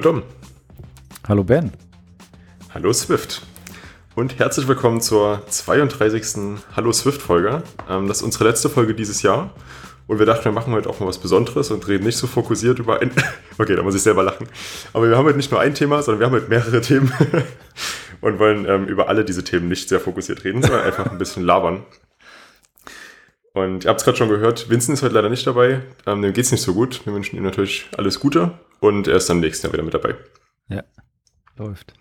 Hallo Dom. Hallo Ben. Hallo Swift. Und herzlich willkommen zur 32. Hallo Swift-Folge. Ähm, das ist unsere letzte Folge dieses Jahr. Und wir dachten, wir machen heute auch mal was Besonderes und reden nicht so fokussiert über ein. Okay, da muss ich selber lachen. Aber wir haben heute nicht nur ein Thema, sondern wir haben heute mehrere Themen. und wollen ähm, über alle diese Themen nicht sehr fokussiert reden, sondern einfach ein bisschen labern. Und ihr habt es gerade schon gehört, Vincent ist heute leider nicht dabei. Ähm, dem geht es nicht so gut. Wir wünschen ihm natürlich alles Gute und er ist dann nächstes Jahr wieder mit dabei. Ja, läuft.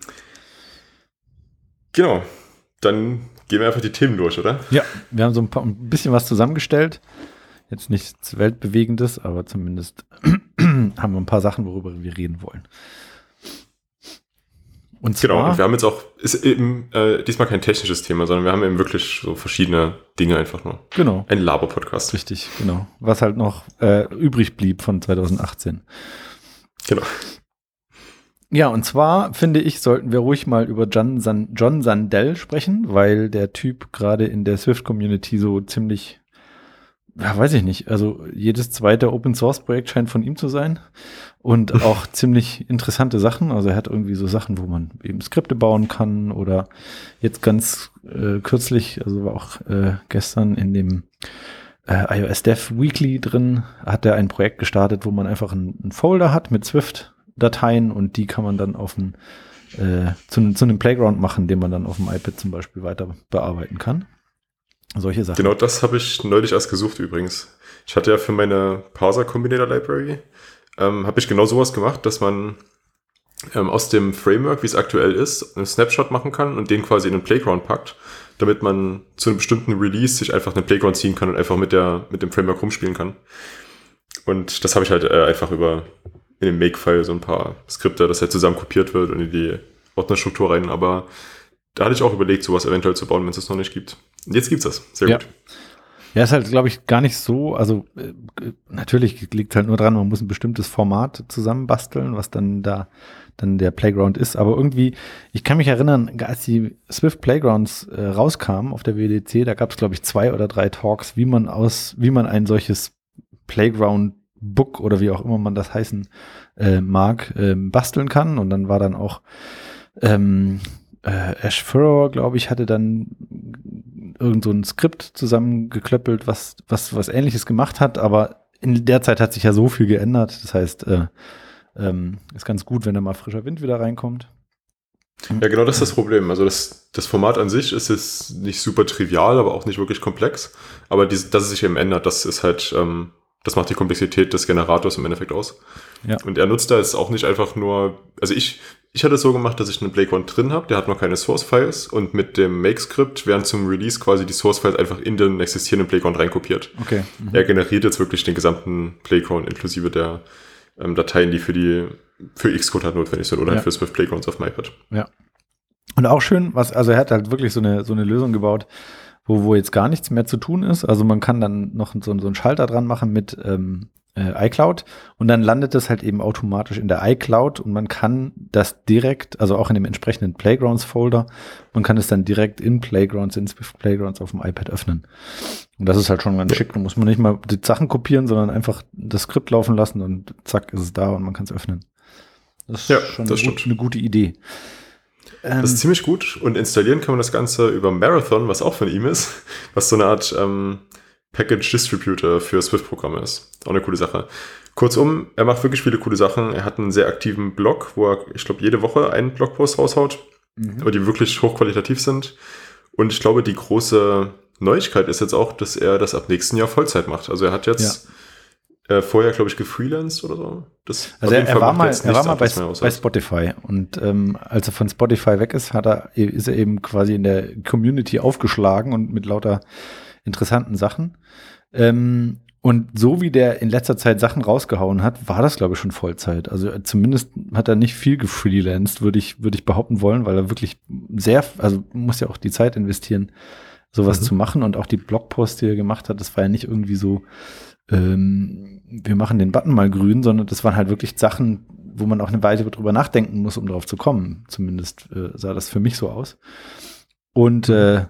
Genau. Dann gehen wir einfach die Themen durch, oder? Ja, wir haben so ein, paar, ein bisschen was zusammengestellt. Jetzt nichts Weltbewegendes, aber zumindest haben wir ein paar Sachen, worüber wir reden wollen. Und zwar, genau, und wir haben jetzt auch, ist eben äh, diesmal kein technisches Thema, sondern wir haben eben wirklich so verschiedene Dinge einfach nur. Genau. Ein Laber-Podcast. Richtig, genau. Was halt noch äh, übrig blieb von 2018. Genau. Ja, und zwar finde ich, sollten wir ruhig mal über John, San John Sandell sprechen, weil der Typ gerade in der Swift-Community so ziemlich, ja, weiß ich nicht, also jedes zweite Open-Source-Projekt scheint von ihm zu sein und auch ziemlich interessante Sachen. Also er hat irgendwie so Sachen, wo man eben Skripte bauen kann oder jetzt ganz äh, kürzlich, also war auch äh, gestern in dem äh, iOS Dev Weekly drin, hat er ein Projekt gestartet, wo man einfach einen Folder hat mit Swift Dateien und die kann man dann auf ein, äh, zu, zu, einem Playground machen, den man dann auf dem iPad zum Beispiel weiter bearbeiten kann. Solche Sachen. Genau das habe ich neulich erst gesucht übrigens. Ich hatte ja für meine Parser Combinator Library, ähm, habe ich genau sowas gemacht, dass man ähm, aus dem Framework, wie es aktuell ist, einen Snapshot machen kann und den quasi in den Playground packt, damit man zu einem bestimmten Release sich einfach einen Playground ziehen kann und einfach mit, der, mit dem Framework rumspielen kann. Und das habe ich halt äh, einfach über in dem Make-File so ein paar Skripte, dass er zusammen kopiert wird und in die Ordnerstruktur rein. Aber da hatte ich auch überlegt, sowas eventuell zu bauen, wenn es das noch nicht gibt. Und jetzt gibt es das. Sehr ja. gut. Ja, ist halt, glaube ich, gar nicht so, also äh, natürlich liegt halt nur dran, man muss ein bestimmtes Format zusammenbasteln, was dann da dann der Playground ist. Aber irgendwie, ich kann mich erinnern, als die Swift Playgrounds äh, rauskamen auf der WDC, da gab es, glaube ich, zwei oder drei Talks, wie man aus, wie man ein solches Playground Book oder wie auch immer man das heißen äh, mag, ähm, basteln kann. Und dann war dann auch ähm, äh, Ash Furrow, glaube ich, hatte dann irgend so ein Skript zusammengeklöppelt, was, was, was ähnliches gemacht hat, aber in der Zeit hat sich ja so viel geändert. Das heißt, äh, ähm, ist ganz gut, wenn da mal frischer Wind wieder reinkommt. Ja, genau das ist das Problem. Also das, das Format an sich ist jetzt nicht super trivial, aber auch nicht wirklich komplex. Aber diese, dass es sich eben ändert, das ist halt ähm, das macht die Komplexität des Generators im Endeffekt aus. Ja. Und er nutzt da jetzt auch nicht einfach nur, also ich, ich hatte es so gemacht, dass ich einen Playground drin habe, der hat noch keine Source-Files und mit dem Make-Script werden zum Release quasi die Source-Files einfach in den existierenden Playground reinkopiert. Okay. Mhm. Er generiert jetzt wirklich den gesamten Playground inklusive der ähm, Dateien, die für die für Xcode halt notwendig sind oder ja. halt für Swift Playgrounds auf MyPad. Ja. Und auch schön, was, also er hat halt wirklich so eine, so eine Lösung gebaut, wo, wo jetzt gar nichts mehr zu tun ist. Also man kann dann noch so, so einen Schalter dran machen mit ähm, äh, iCloud und dann landet es halt eben automatisch in der iCloud und man kann das direkt, also auch in dem entsprechenden Playgrounds-Folder, man kann es dann direkt in Playgrounds, in Swift Playgrounds auf dem iPad öffnen. Und das ist halt schon ganz schick. Da muss man nicht mal die Sachen kopieren, sondern einfach das Skript laufen lassen und zack ist es da und man kann es öffnen. Das ist ja, schon das eine, gut, eine gute Idee. Ähm, das ist ziemlich gut und installieren kann man das Ganze über Marathon, was auch von ihm ist, was so eine Art ähm, Package Distributor für Swift-Programme ist. Auch eine coole Sache. Kurzum, er macht wirklich viele coole Sachen. Er hat einen sehr aktiven Blog, wo er, ich glaube, jede Woche einen Blogpost raushaut, mhm. aber die wirklich hochqualitativ sind. Und ich glaube, die große Neuigkeit ist jetzt auch, dass er das ab nächsten Jahr Vollzeit macht. Also er hat jetzt ja äh, vorher, glaube ich, gefreelanced oder so. Das also er, er war mal, er war mal bei, bei Spotify und ähm, als er von Spotify weg ist, hat er, ist er eben quasi in der Community aufgeschlagen und mit lauter interessanten Sachen. Ähm, und so wie der in letzter Zeit Sachen rausgehauen hat, war das, glaube ich, schon Vollzeit. Also zumindest hat er nicht viel gefreelanced, würde ich, würde ich behaupten wollen, weil er wirklich sehr, also muss ja auch die Zeit investieren, sowas mhm. zu machen. Und auch die Blogposts, die er gemacht hat, das war ja nicht irgendwie so, ähm, wir machen den Button mal grün, sondern das waren halt wirklich Sachen, wo man auch eine Weile drüber nachdenken muss, um drauf zu kommen. Zumindest äh, sah das für mich so aus. Und äh,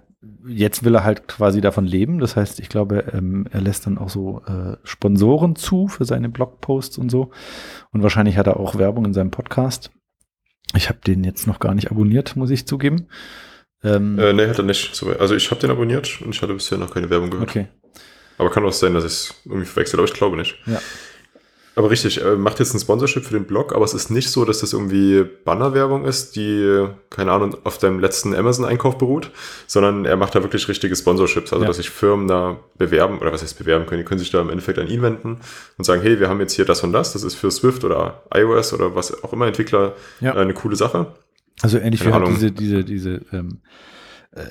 jetzt will er halt quasi davon leben. Das heißt, ich glaube, ähm, er lässt dann auch so äh, Sponsoren zu für seine Blogposts und so. Und wahrscheinlich hat er auch Werbung in seinem Podcast. Ich habe den jetzt noch gar nicht abonniert, muss ich zugeben. Ähm, äh, nee, hat er nicht. Also ich habe den abonniert und ich hatte bisher noch keine Werbung gehört. Okay. Aber kann auch sein, dass ich es irgendwie verwechselt, aber ich glaube nicht. Ja. Aber richtig, er macht jetzt ein Sponsorship für den Blog, aber es ist nicht so, dass das irgendwie Bannerwerbung ist, die, keine Ahnung, auf deinem letzten Amazon-Einkauf beruht, sondern er macht da wirklich richtige Sponsorships, also ja. dass sich Firmen da bewerben, oder was heißt bewerben können, die können sich da im Endeffekt an ihn wenden und sagen, hey, wir haben jetzt hier das und das, das ist für Swift oder iOS oder was auch immer Entwickler ja. eine coole Sache. Also ähnlich wie halt diese, diese, diese ähm, äh,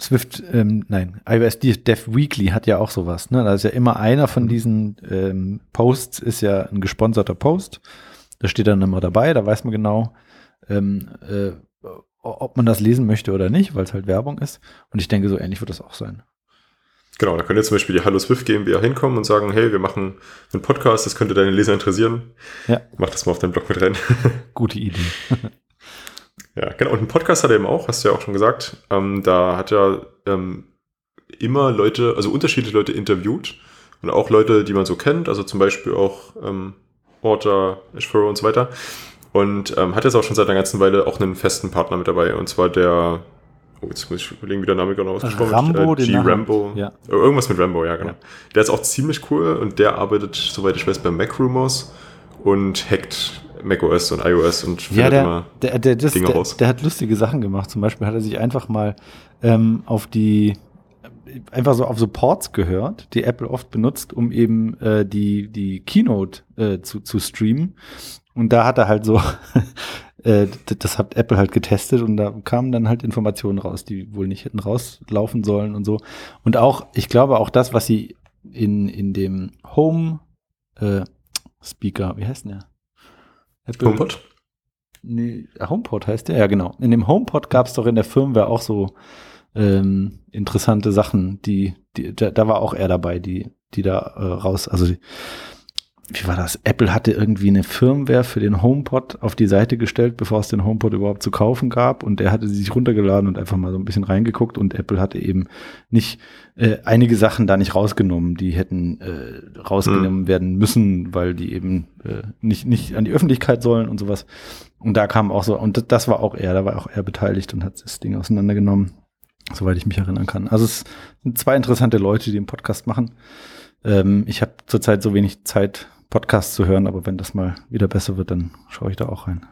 Swift, ähm, nein, iOS Dev Weekly hat ja auch sowas. Ne? Da ist ja immer einer von mhm. diesen ähm, Posts ist ja ein gesponserter Post. Da steht dann immer dabei, da weiß man genau, ähm, äh, ob man das lesen möchte oder nicht, weil es halt Werbung ist. Und ich denke, so ähnlich wird das auch sein. Genau, da könnte zum Beispiel die Hallo Swift GmbH hinkommen und sagen, hey, wir machen einen Podcast, das könnte deine Leser interessieren. Ja. Mach das mal auf deinen Blog mit rein. Gute Idee. Ja, genau. Und einen Podcast hat er eben auch, hast du ja auch schon gesagt. Ähm, da hat er ähm, immer Leute, also unterschiedliche Leute interviewt und auch Leute, die man so kennt, also zum Beispiel auch ähm, Orta, Ashfurrow und so weiter. Und ähm, hat jetzt auch schon seit einer ganzen Weile auch einen festen Partner mit dabei, und zwar der, oh, jetzt muss ich überlegen, wie der Name genau ausgesprochen Rambo, wird. Äh, G. Rambo. Ja. Irgendwas mit Rambo, ja, genau. Ja. Der ist auch ziemlich cool und der arbeitet, soweit ich weiß, bei Mac Rumors und hackt macOS und iOS und findet ja, der, immer der, der, das, Dinge der, raus. Der hat lustige Sachen gemacht. Zum Beispiel hat er sich einfach mal ähm, auf die einfach so auf so Ports gehört, die Apple oft benutzt, um eben äh, die die Keynote äh, zu, zu streamen. Und da hat er halt so, äh, das hat Apple halt getestet und da kamen dann halt Informationen raus, die wohl nicht hätten rauslaufen sollen und so. Und auch, ich glaube auch das, was sie in in dem Home äh, Speaker, wie heißt denn der? Apple, HomePod? Nee, HomePod heißt der, ja genau. In dem HomePod gab es doch in der Firmware auch so ähm, interessante Sachen, die, die da, da, war auch er dabei, die, die da äh, raus, also die, wie war das? Apple hatte irgendwie eine Firmware für den HomePod auf die Seite gestellt, bevor es den HomePod überhaupt zu kaufen gab. Und der hatte sie sich runtergeladen und einfach mal so ein bisschen reingeguckt. Und Apple hatte eben nicht äh, einige Sachen da nicht rausgenommen, die hätten äh, rausgenommen mhm. werden müssen, weil die eben äh, nicht, nicht an die Öffentlichkeit sollen und sowas. Und da kam auch so, und das war auch er, da war auch er beteiligt und hat das Ding auseinandergenommen, soweit ich mich erinnern kann. Also es sind zwei interessante Leute, die den Podcast machen. Ähm, ich habe zurzeit so wenig Zeit, Podcasts zu hören, aber wenn das mal wieder besser wird, dann schaue ich da auch rein.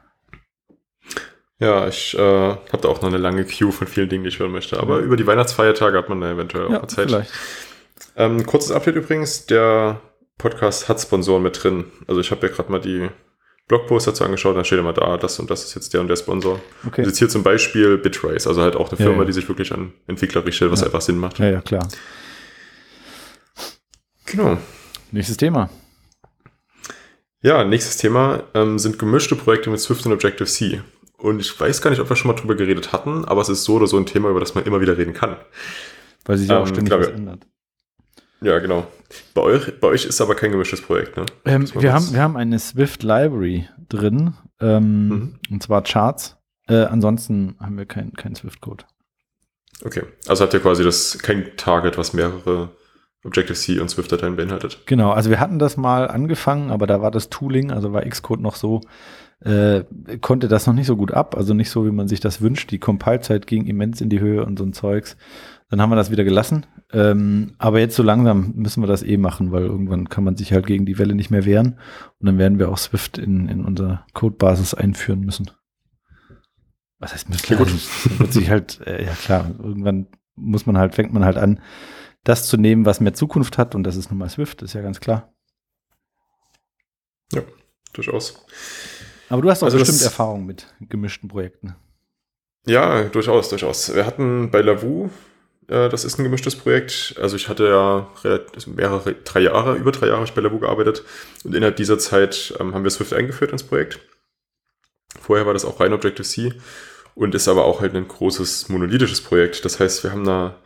Ja, ich äh, habe da auch noch eine lange Queue von vielen Dingen, die ich hören möchte. Aber über die Weihnachtsfeiertage hat man da eventuell ja, auch Zeit. Vielleicht. Ähm, kurzes Update übrigens, der Podcast hat Sponsoren mit drin. Also ich habe ja gerade mal die Blogpost dazu angeschaut, da steht immer da, das und das ist jetzt der und der Sponsor. Okay. Also jetzt hier zum Beispiel Bitrace, also halt auch eine Firma, ja, ja. die sich wirklich an Entwickler richtet, was ja. einfach Sinn macht. Ja, ja, klar. Genau. Nächstes Thema. Ja, nächstes Thema ähm, sind gemischte Projekte mit Swift und Objective-C. Und ich weiß gar nicht, ob wir schon mal drüber geredet hatten, aber es ist so oder so ein Thema, über das man immer wieder reden kann. Weil sich ja ähm, auch ständig was ändert. Ja, genau. Bei euch, bei euch ist aber kein gemischtes Projekt, ne? Ähm, wir, haben, wir haben eine Swift Library drin, ähm, mhm. und zwar Charts. Äh, ansonsten haben wir keinen kein Swift-Code. Okay, also habt ihr quasi das kein Target, was mehrere Objective-C und Swift-Dateien beinhaltet. Genau, also wir hatten das mal angefangen, aber da war das Tooling, also war Xcode noch so, äh, konnte das noch nicht so gut ab, also nicht so, wie man sich das wünscht. Die Compile-Zeit ging immens in die Höhe und so ein Zeugs. Dann haben wir das wieder gelassen. Ähm, aber jetzt so langsam müssen wir das eh machen, weil irgendwann kann man sich halt gegen die Welle nicht mehr wehren. Und dann werden wir auch Swift in, in unsere Codebasis einführen müssen. Was heißt müssen? Ja, gut. wird sich halt, äh, ja klar, irgendwann muss man halt, fängt man halt an, das zu nehmen, was mehr Zukunft hat. Und das ist nun mal Swift, ist ja ganz klar. Ja, durchaus. Aber du hast auch also bestimmt Erfahrung mit gemischten Projekten. Ja, durchaus, durchaus. Wir hatten bei Lavu, äh, das ist ein gemischtes Projekt. Also ich hatte ja mehrere, drei Jahre, über drei Jahre bei Lavu gearbeitet. Und innerhalb dieser Zeit ähm, haben wir Swift eingeführt ins Projekt. Vorher war das auch rein Objective-C und ist aber auch halt ein großes monolithisches Projekt. Das heißt, wir haben da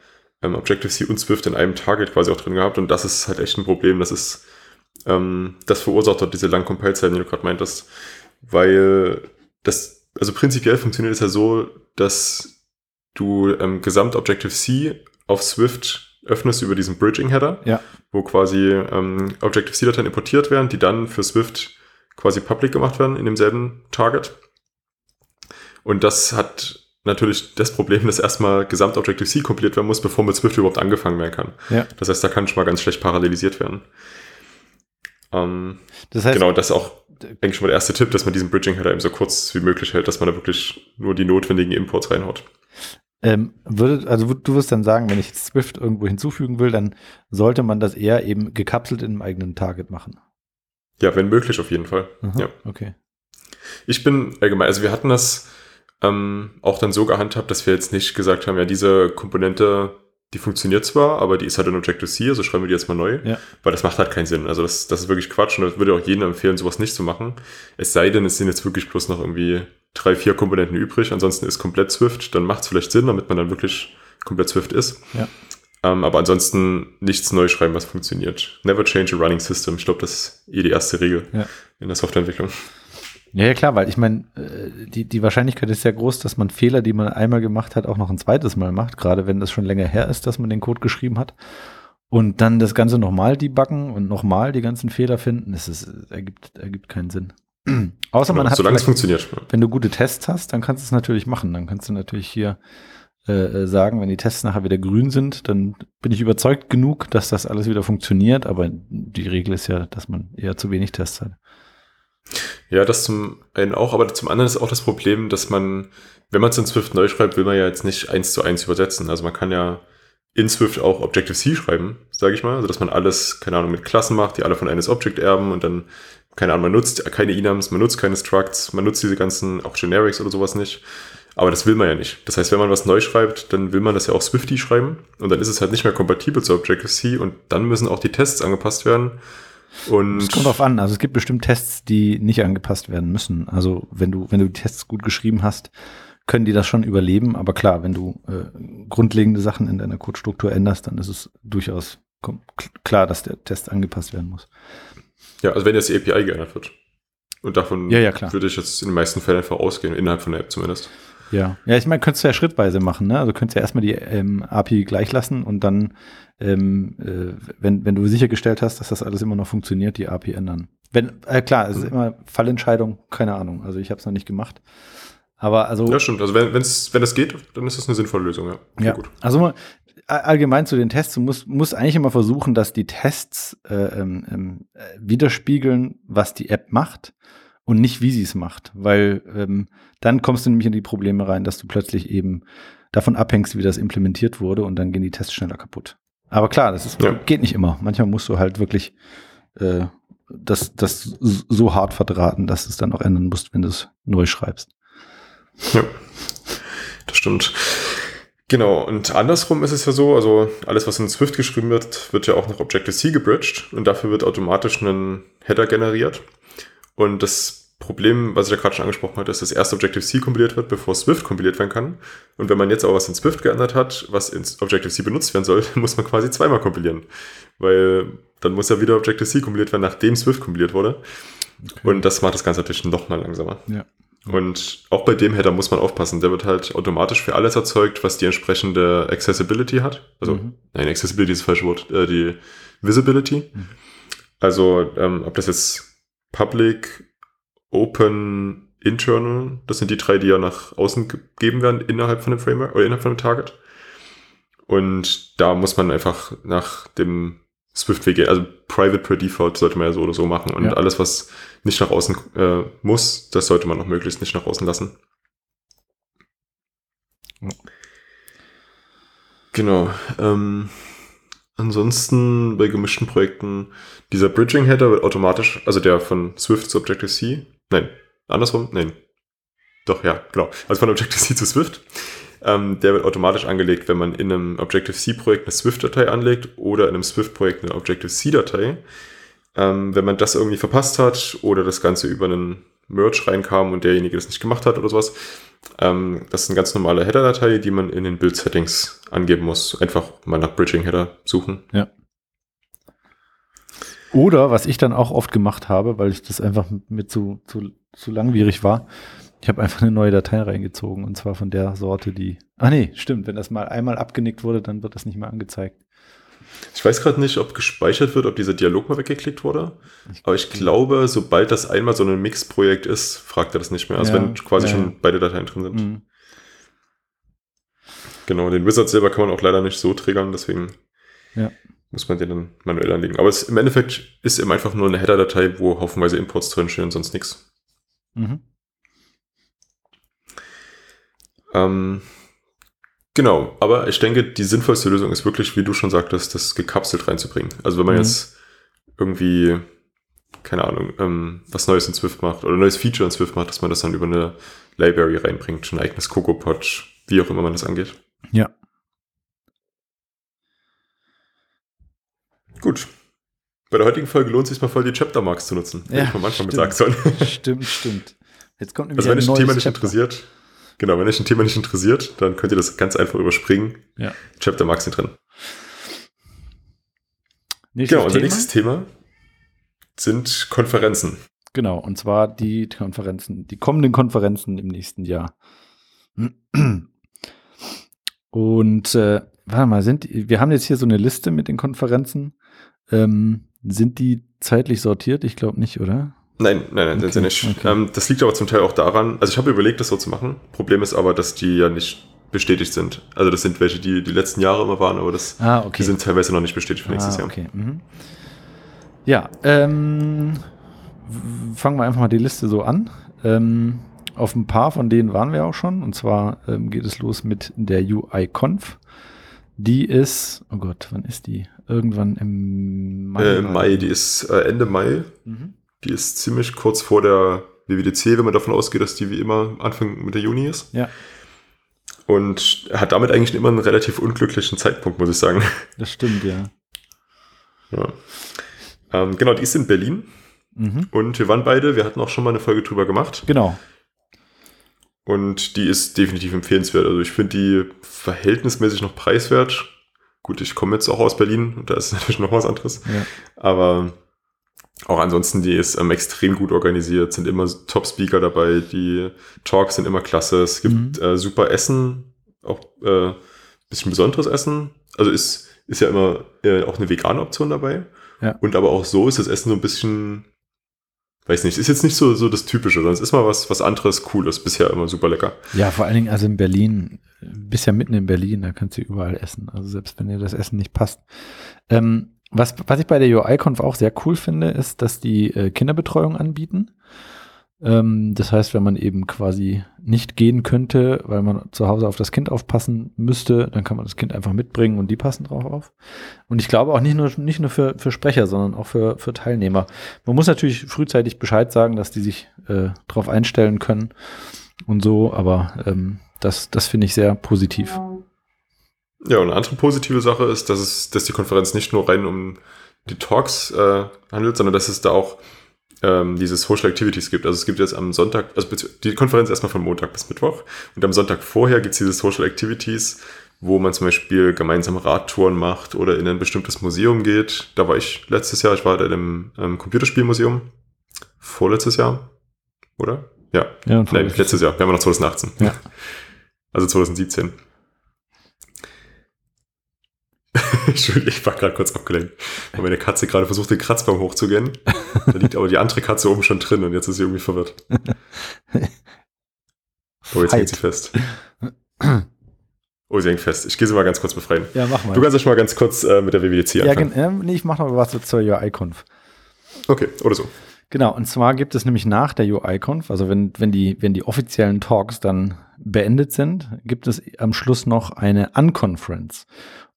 ähm, Objective-C und Swift in einem Target quasi auch drin gehabt und das ist halt echt ein Problem. Das ist, ähm, das verursacht dort diese langen Compile-Zeiten, die du gerade meintest, weil das, also prinzipiell funktioniert es ja so, dass du ähm, gesamt Objective-C auf Swift öffnest über diesen Bridging-Header, Ja. wo quasi ähm, Objective-C-Dateien importiert werden, die dann für Swift quasi public gemacht werden in demselben Target. Und das hat natürlich das Problem, dass erstmal gesamt Objective-C kompiliert werden muss, bevor mit Swift überhaupt angefangen werden kann. Ja. Das heißt, da kann schon mal ganz schlecht parallelisiert werden. Ähm, Das heißt, genau, das ist auch, denke ich mal, der erste Tipp, dass man diesen Bridging-Header eben so kurz wie möglich hält, dass man da wirklich nur die notwendigen Imports reinhaut. ähm, würde, also du wirst dann sagen, wenn ich Swift irgendwo hinzufügen will, dann sollte man das eher eben gekapselt in einem eigenen Target machen. Ja, wenn möglich auf jeden Fall. Aha, Ja. Okay. Ich bin allgemein, also wir hatten das ähm, auch dann so gehandhabt, dass wir jetzt nicht gesagt haben, ja, diese Komponente, die funktioniert zwar, aber die ist halt in Objective-C, also schreiben wir die jetzt mal neu, Ja. weil das macht halt keinen Sinn. Also das, das ist wirklich Quatsch und das würde auch jedem empfehlen, sowas nicht zu machen. Es sei denn, es sind jetzt wirklich bloß noch irgendwie drei, vier Komponenten übrig, ansonsten ist komplett Swift, dann macht es vielleicht Sinn, damit man dann wirklich komplett Swift ist. Ja. Ähm, aber ansonsten nichts neu schreiben, was funktioniert. Never change a running system. Ich glaube, das ist eh die erste Regel Ja. in der Softwareentwicklung. Ja, ja, klar, weil ich meine, äh, die, die Wahrscheinlichkeit ist sehr groß, dass man Fehler, die man einmal gemacht hat, auch noch ein zweites Mal macht, gerade wenn das schon länger her ist, dass man den Code geschrieben hat. Und dann das Ganze nochmal debuggen und nochmal die ganzen Fehler finden, das ist, ergibt, ergibt keinen Sinn. Außer man Genau, hat, solange es funktioniert. Wenn du gute Tests hast, dann kannst du es natürlich machen. Dann kannst du natürlich hier äh, äh, sagen, wenn die Tests nachher wieder grün sind, dann bin ich überzeugt genug, dass das alles wieder funktioniert. Aber die Regel ist ja, dass man eher zu wenig Tests hat. Ja, das zum einen auch, aber zum anderen ist auch das Problem, dass man, wenn man es in Swift neu schreibt, will man ja jetzt nicht eins zu eins übersetzen. Also man kann ja in Swift auch Objective-C schreiben, sage ich mal, also dass man alles, keine Ahnung, mit Klassen macht, die alle von eines Object erben und dann, keine Ahnung, man nutzt keine Enums, man nutzt keine Structs, man nutzt diese ganzen auch Generics oder sowas nicht. Aber das will man ja nicht. Das heißt, wenn man was neu schreibt, dann will man das ja auch Swifty schreiben und dann ist es halt nicht mehr kompatibel zu Objective-C und dann müssen auch die Tests angepasst werden. Und Es kommt drauf an. Also es gibt bestimmt Tests, die nicht angepasst werden müssen. Also wenn du, wenn du die Tests gut geschrieben hast, können die das schon überleben. Aber klar, wenn du äh, grundlegende Sachen in deiner Codestruktur änderst, dann ist es durchaus klar, dass der Test angepasst werden muss. Ja, also wenn jetzt die API geändert wird. Und davon Ja, ja, würde ich jetzt in den meisten Fällen einfach ausgehen, innerhalb von der App zumindest. Ja, ja, ich meine, könntest du ja schrittweise machen, ne? Also könntest ja erstmal die ähm, API gleich lassen und dann, ähm, äh, wenn, wenn du sichergestellt hast, dass das alles immer noch funktioniert, die API ändern. Wenn, äh, klar, es ist immer Fallentscheidung, keine Ahnung. Also ich habe es noch nicht gemacht. Aber also. Ja, stimmt. Also wenn, wenn's, wenn das geht, dann ist das eine sinnvolle Lösung, ja. Sehr Ja, gut. also allgemein zu den Tests, du musst, musst eigentlich immer versuchen, dass die Tests äh, ähm, ähm, äh, widerspiegeln, was die App macht und nicht, wie sie es macht. Weil ähm, dann kommst du nämlich in die Probleme rein, dass du plötzlich eben davon abhängst, wie das implementiert wurde und dann gehen die Tests schneller kaputt. Aber klar, das ist, Ja. geht nicht immer. Manchmal musst du halt wirklich äh, das, das so hart verdrahten, dass du es dann auch ändern musst, wenn du es neu schreibst. Ja, das stimmt. Genau, und andersrum ist es ja so, also alles, was in Swift geschrieben wird, wird ja auch nach Objective-C gebridged und dafür wird automatisch ein Header generiert. Und das Problem, was ich ja gerade schon angesprochen hatte, ist, dass erst Objective-C kompiliert wird, bevor Swift kompiliert werden kann. Und wenn man jetzt aber was in Swift geändert hat, was in Objective-C benutzt werden soll, muss man quasi zweimal kompilieren. Weil dann muss ja wieder Objective-C kompiliert werden, nachdem Swift kompiliert wurde. Und das macht das Ganze natürlich noch mal langsamer. Ja. Und auch bei dem Header muss man aufpassen. Der wird halt automatisch für alles erzeugt, was die entsprechende Accessibility hat. Also, Mhm. nein, Accessibility ist das falsche Wort. Äh, die Visibility. Mhm. Also, ähm, ob das jetzt Public, Open, Internal, das sind die drei, die ja nach außen gegeben werden innerhalb von dem Framework oder innerhalb von dem Target. Und da muss man einfach nach dem Swift-Weg gehen. Also Private per Default sollte man ja so oder so machen. Und Ja. alles, was nicht nach außen äh, muss, das sollte man auch möglichst nicht nach außen lassen. Ja. Genau. Ähm, ansonsten bei gemischten Projekten, dieser Bridging-Header wird automatisch, also der von Swift zu Objective-C, nein, andersrum, nein. Doch, ja, genau. Also von Objective-C zu Swift. Ähm, der wird automatisch angelegt, wenn man in einem Objective-C-Projekt eine Swift-Datei anlegt oder in einem Swift-Projekt eine Objective-C-Datei. Ähm, wenn man das irgendwie verpasst hat oder das Ganze über einen Merge reinkam und derjenige das nicht gemacht hat oder sowas, ähm, das ist eine ganz normale Header-Datei, die man in den Build-Settings angeben muss. Einfach mal nach Bridging-Header suchen. Oder was ich dann auch oft gemacht habe, weil ich das einfach mit zu, zu, zu langwierig war, Ich habe einfach eine neue Datei reingezogen und zwar von der Sorte, die. Ah nee, stimmt. Wenn das mal einmal abgenickt wurde, dann wird das nicht mehr angezeigt. Ich weiß gerade nicht, ob gespeichert wird, ob dieser Dialog mal weggeklickt wurde. Aber ich glaube, sobald das einmal so ein Mix-Projekt ist, fragt er das nicht mehr. Also Ja, wenn quasi ja, schon beide Dateien drin sind. Mhm. Genau, den Wizard selber kann man auch leider nicht so triggern, deswegen Ja. Muss man den dann manuell anlegen. Aber es, im Endeffekt ist eben einfach nur eine Header-Datei, wo haufenweise Imports drinstehen und sonst nichts. Mhm. Ähm, genau, aber ich denke, die sinnvollste Lösung ist wirklich, wie du schon sagtest, das gekapselt reinzubringen. Also wenn man Mhm. jetzt irgendwie, keine Ahnung, ähm, was Neues in Swift macht oder ein neues Feature in Swift macht, dass man das dann über eine Library reinbringt, ein eigenes CocoaPod, wie auch immer man das angeht. Ja. Gut. Bei der heutigen Folge lohnt es sich mal voll, die Chaptermarks zu nutzen. Ja, ich am Anfang stimmt. gesagt sollen. Stimmt, stimmt. Jetzt kommt nämlich Also wenn euch ein Thema nicht Chapter. interessiert, genau, wenn euch ein Thema nicht interessiert, dann könnt ihr das ganz einfach überspringen. Ja. Chaptermarks sind drin. Nächstes Genau, unser Thema. nächstes Thema sind Konferenzen. Genau, und zwar die Konferenzen, die kommenden Konferenzen im nächsten Jahr. Und äh, warte mal, sind wir haben jetzt hier so eine Liste mit den Konferenzen. Ähm, sind die zeitlich sortiert? Ich glaube nicht, oder? Nein, nein, nein, sind sie Okay, nicht. okay. Ähm, das liegt aber zum Teil auch daran, also ich habe überlegt, das so zu machen. Problem ist aber, dass die ja nicht bestätigt sind. Also das sind welche, die die letzten Jahre immer waren, aber das, Ah, okay. die sind teilweise noch nicht bestätigt für nächstes ah, Jahr. okay. Mhm. Ja, ähm, fangen wir einfach mal die Liste so an. Ähm, auf ein paar von denen waren wir auch schon. Und zwar ähm, geht es los mit der UI-Conf. Die ist, oh Gott, wann ist die? Irgendwann im Mai. Äh, Im Mai, die ist äh, Ende Mai. Mhm. Die ist ziemlich kurz vor der WWDC, wenn man davon ausgeht, dass die wie immer Anfang Mitte Juni ist. Ja, Und hat damit eigentlich immer einen relativ unglücklichen Zeitpunkt, muss ich sagen. das stimmt, ja. Ja. Ähm, genau, die ist in Berlin. Mhm. Und wir waren beide, wir hatten auch schon mal eine Folge drüber gemacht. Genau. Und die ist definitiv empfehlenswert. Also ich finde die verhältnismäßig noch preiswert. Gut, ich komme jetzt auch aus Berlin und da ist natürlich noch was anderes. Ja. Aber auch ansonsten, die ist ähm, extrem gut organisiert, sind immer Top-Speaker dabei, die Talks sind immer klasse. Es gibt Mhm. äh, super Essen, auch äh, bisschen besonderes Essen. Also ist, ist ja immer äh, auch eine vegane Option dabei. Ja. Und aber auch so ist das Essen so ein bisschen, weiß nicht, ist jetzt nicht so, so das Typische, sondern es ist mal was, was anderes, Cooles. Bisher immer super lecker. Ja, vor allen Dingen, also in Berlin, ja mitten in Berlin, da kannst du überall essen. Also selbst wenn dir das Essen nicht passt. Ähm, was, was ich bei der UI-Conf auch sehr cool finde, ist, dass die äh, Kinderbetreuung anbieten. Ähm, das heißt, wenn man eben quasi nicht gehen könnte, weil man zu Hause auf das Kind aufpassen müsste, dann kann man das Kind einfach mitbringen und die passen drauf auf. Und ich glaube auch nicht nur, nicht nur für, für Sprecher, sondern auch für, für Teilnehmer. Man muss natürlich frühzeitig Bescheid sagen, dass die sich äh, darauf einstellen können und so, aber ähm, das, das finde ich sehr positiv. Ja, und eine andere positive Sache ist, dass es, dass die Konferenz nicht nur rein um die Talks äh, handelt, sondern dass es da auch ähm, diese Social Activities gibt. Also es gibt jetzt am Sonntag, also die Konferenz erstmal von Montag bis Mittwoch und am Sonntag vorher gibt es diese Social Activities, wo man zum Beispiel gemeinsame Radtouren macht oder in ein bestimmtes Museum geht. Da war ich letztes Jahr, ich war da im ähm, Computerspielmuseum. Vorletztes Jahr, oder? Ja, Ja, Nein, letztes Jahr. Wir haben ja noch 2018. Ja. Also 2017. Entschuldigung, ich war gerade kurz abgelenkt, weil meine Katze gerade versucht, den Kratzbaum hochzugehen. Da liegt aber die andere Katze oben schon drin und jetzt ist sie irgendwie verwirrt. Oh, jetzt hängt sie fest. Oh, sie hängt fest. Ich gehe sie mal ganz kurz befreien. Ja, mach mal. Du kannst ja schon mal ganz kurz äh, mit der WWDC ja, anfangen. gen- äh, nee, ich mache noch was zur UI-Conf. Okay, oder so. Genau, und zwar gibt es nämlich nach der UI-Conf, also wenn, wenn, die, wenn die offiziellen Talks dann beendet sind, gibt es am Schluss noch eine Unconference.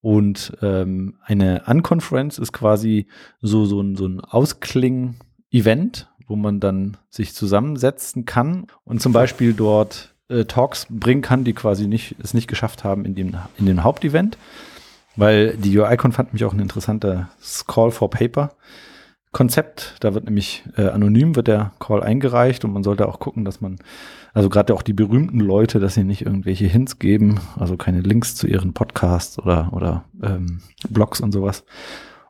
Und ähm, eine Unconference ist quasi so, so ein, so ein Ausklingen-Event, wo man dann sich zusammensetzen kann und zum Beispiel dort äh, Talks bringen kann, die quasi nicht, es nicht geschafft haben in dem, in dem Hauptevent. Weil die UI-Conf hat nämlich auch ein interessantes Call for Paper. Konzept. Da wird nämlich äh, anonym wird der Call eingereicht und man sollte auch gucken, dass man, also gerade auch die berühmten Leute, dass sie nicht irgendwelche Hints geben, also keine Links zu ihren Podcasts oder, oder ähm, Blogs und sowas.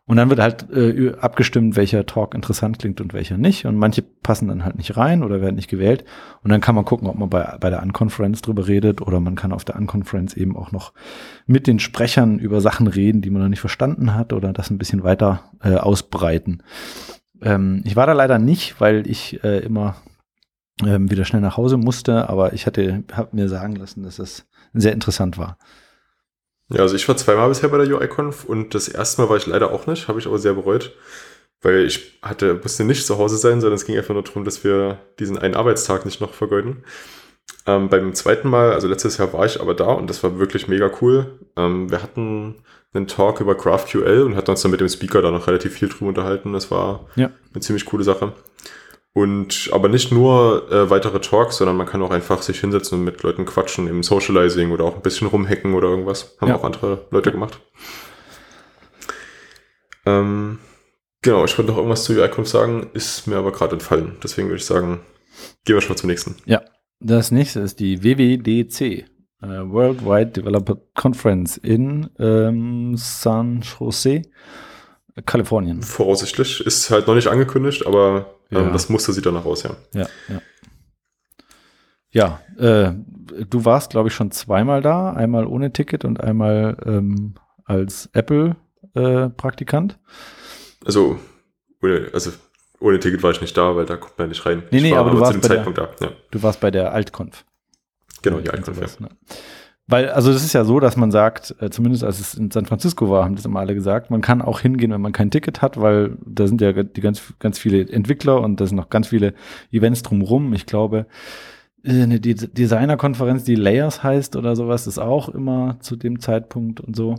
Und dann wird halt äh, abgestimmt, welcher Talk interessant klingt und welcher nicht. Und manche passen dann halt nicht rein oder werden nicht gewählt. Und dann kann man gucken, ob man bei, bei der Unconference drüber redet oder man kann auf der Unconference eben auch noch mit den Sprechern über Sachen reden, die man noch nicht verstanden hat oder das ein bisschen weiter äh, ausbreiten. Ähm, ich war da leider nicht, weil ich äh, immer ähm, wieder schnell nach Hause musste, aber ich hatte, habe mir sagen lassen, dass es sehr interessant war. Ja, also ich war zweimal bisher bei der UIConf und das erste Mal war ich leider auch nicht, habe ich aber sehr bereut, weil ich hatte, musste nicht zu Hause sein, sondern es ging einfach nur darum, dass wir diesen einen Arbeitstag nicht noch vergeuden. Ähm, beim zweiten Mal, also letztes Jahr war ich aber da und das war wirklich mega cool. Ähm, wir hatten einen Talk über GraphQL und hatten uns dann mit dem Speaker da noch relativ viel drüber unterhalten. Das war ja. eine ziemlich coole Sache. Und aber nicht nur äh, weitere Talks, sondern man kann auch einfach sich hinsetzen und mit Leuten quatschen im Socializing oder auch ein bisschen rumhacken oder irgendwas. Haben ja. auch andere Leute gemacht. Ähm, genau, ich wollte noch irgendwas zu UI-Conf sagen, ist mir aber gerade entfallen. Deswegen würde ich sagen, gehen wir schon mal zum nächsten. Ja, das nächste ist die WWDC, äh, Worldwide Developer Conference in ähm, San Jose, Kalifornien. Voraussichtlich. Ist halt noch nicht angekündigt, aber ähm, ja. das Muster sieht danach aus, ja. Ja, ja. Ja, äh, du warst, glaube ich, schon zweimal da. Einmal ohne Ticket und einmal ähm, als Apple-Praktikant. Äh, also, ohne, also, ohne Ticket war ich nicht da, weil da kommt man nicht rein. Nee, nee, aber, aber du, warst bei der, da, ja. du warst bei der Altconf. Genau, die Altconf, ja. Ne? Weil, also das ist ja so, dass man sagt, äh, zumindest als es in San Francisco war, haben das immer alle gesagt, man kann auch hingehen, wenn man kein Ticket hat, weil da sind ja die ganz, ganz viele Entwickler und da sind noch ganz viele Events drumrum. Ich glaube, äh, eine Designerkonferenz, die Layers heißt oder sowas, ist auch immer zu dem Zeitpunkt und so.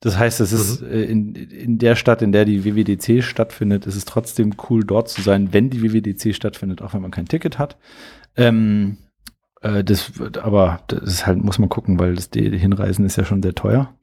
Das heißt, es ist mhm. Äh, in, in der Stadt, in der die WWDC stattfindet, ist es trotzdem cool, dort zu sein, wenn die WWDC stattfindet, auch wenn man kein Ticket hat. Ähm, äh, das wird aber, das ist halt, muss man gucken, weil das die Hinreisen ist ja schon sehr teuer.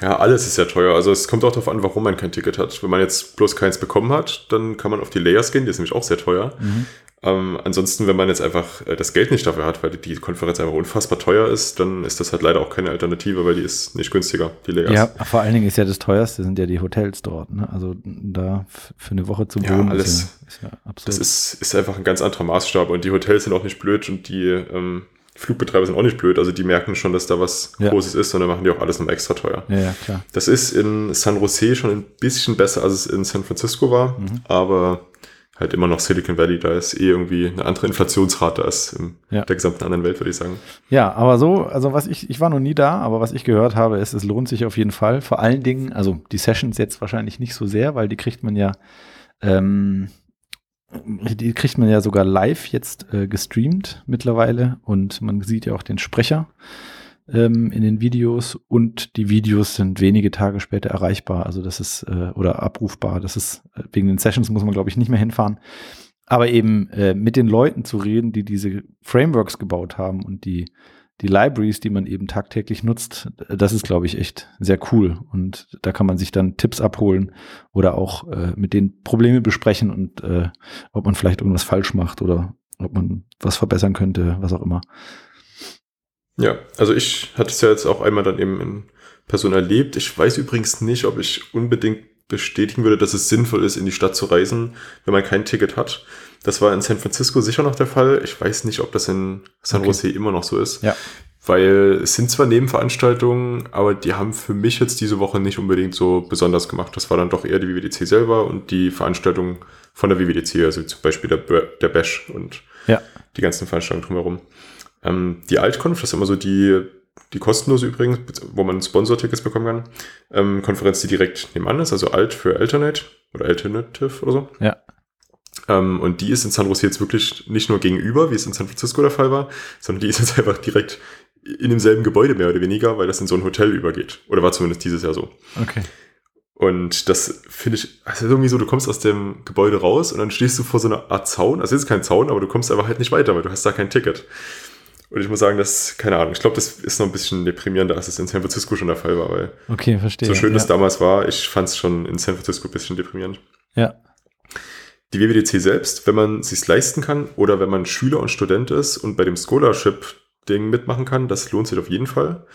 Ja, alles ist ja teuer. Also es kommt auch darauf an, warum man kein Ticket hat. Wenn man jetzt bloß keins bekommen hat, dann kann man auf die Layers gehen, die ist nämlich auch sehr teuer. Mhm. Ähm, ansonsten, wenn man jetzt einfach äh, das Geld nicht dafür hat, weil die Konferenz einfach unfassbar teuer ist, dann ist das halt leider auch keine Alternative, weil die ist nicht günstiger, die Layers. Ja, vor allen Dingen ist ja das teuerste, sind ja die Hotels dort. Ne? Also da für eine Woche zu wohnen ja, alles, ist, ja, ist ja. Das ist, ist einfach ein ganz anderer Maßstab und die Hotels sind auch nicht blöd und die ähm, Flugbetreiber sind auch nicht blöd. Also die merken schon, dass da was ja. Großes ist und dann machen die auch alles nochmal extra teuer. Ja, ja, klar. Das ist in San Jose schon ein bisschen besser, als es in San Francisco war, mhm. aber halt immer noch Silicon Valley, da ist eh irgendwie eine andere Inflationsrate als in ja. der gesamten anderen Welt, würde ich sagen. Ja, aber so, also was ich, ich war noch nie da, aber was ich gehört habe, ist, es lohnt sich auf jeden Fall. Vor allen Dingen, also die Sessions jetzt wahrscheinlich nicht so sehr, weil die kriegt man ja, ähm, die kriegt man ja sogar live jetzt äh, gestreamt mittlerweile und man sieht ja auch den Sprecher ähm, in den Videos und die Videos sind wenige Tage später erreichbar. Also das ist äh, oder abrufbar. Das ist äh, wegen den Sessions muss man glaube ich nicht mehr hinfahren. Aber eben äh, mit den Leuten zu reden, die diese Frameworks gebaut haben und die die Libraries, die man eben tagtäglich nutzt, das ist, glaube ich, echt sehr cool. Und da kann man sich dann Tipps abholen oder auch äh, mit denen Probleme besprechen und äh, ob man vielleicht irgendwas falsch macht oder ob man was verbessern könnte, was auch immer. Ja, also ich hatte es ja jetzt auch einmal dann eben in Person erlebt. Ich weiß übrigens nicht, ob ich unbedingt bestätigen würde, dass es sinnvoll ist, in die Stadt zu reisen, wenn man kein Ticket hat. Das war in San Francisco sicher noch der Fall. Ich weiß nicht, ob das in San okay. Jose immer noch so ist. Ja. Weil es sind zwar Nebenveranstaltungen, aber die haben für mich jetzt diese Woche nicht unbedingt so besonders gemacht. Das war dann doch eher die WWDC selber und die Veranstaltung von der WWDC, also zum Beispiel der, der Bash und ja. die ganzen Veranstaltungen drumherum. Ähm, die Altconf, das ist immer so die, die kostenlose übrigens, wo man Sponsor-Tickets bekommen kann. Ähm, Konferenz, die direkt nebenan ist, also Alt für Alternate oder Alternative oder so. Ja. Ähm, und die ist in San Jose jetzt wirklich nicht nur gegenüber, wie es in San Francisco der Fall war, sondern die ist jetzt einfach direkt in demselben Gebäude mehr oder weniger, weil das in so ein Hotel übergeht. Oder war zumindest dieses Jahr so. Okay. Und das finde ich, also irgendwie so, du kommst aus dem Gebäude raus und dann stehst du vor so einer Art Zaun. Also es ist kein Zaun, aber du kommst einfach halt nicht weiter, weil du hast da kein Ticket. Und ich muss sagen, das, keine Ahnung, ich glaube, das ist noch ein bisschen deprimierender, als es in San Francisco schon der Fall war, weil okay, verstehe, so schön ja. es damals war, ich fand es schon in San Francisco ein bisschen deprimierend. Ja. Die WWDC selbst, wenn man es sich leisten kann oder wenn man Schüler und Student ist und bei dem Scholarship-Ding mitmachen kann, das lohnt sich auf jeden Fall.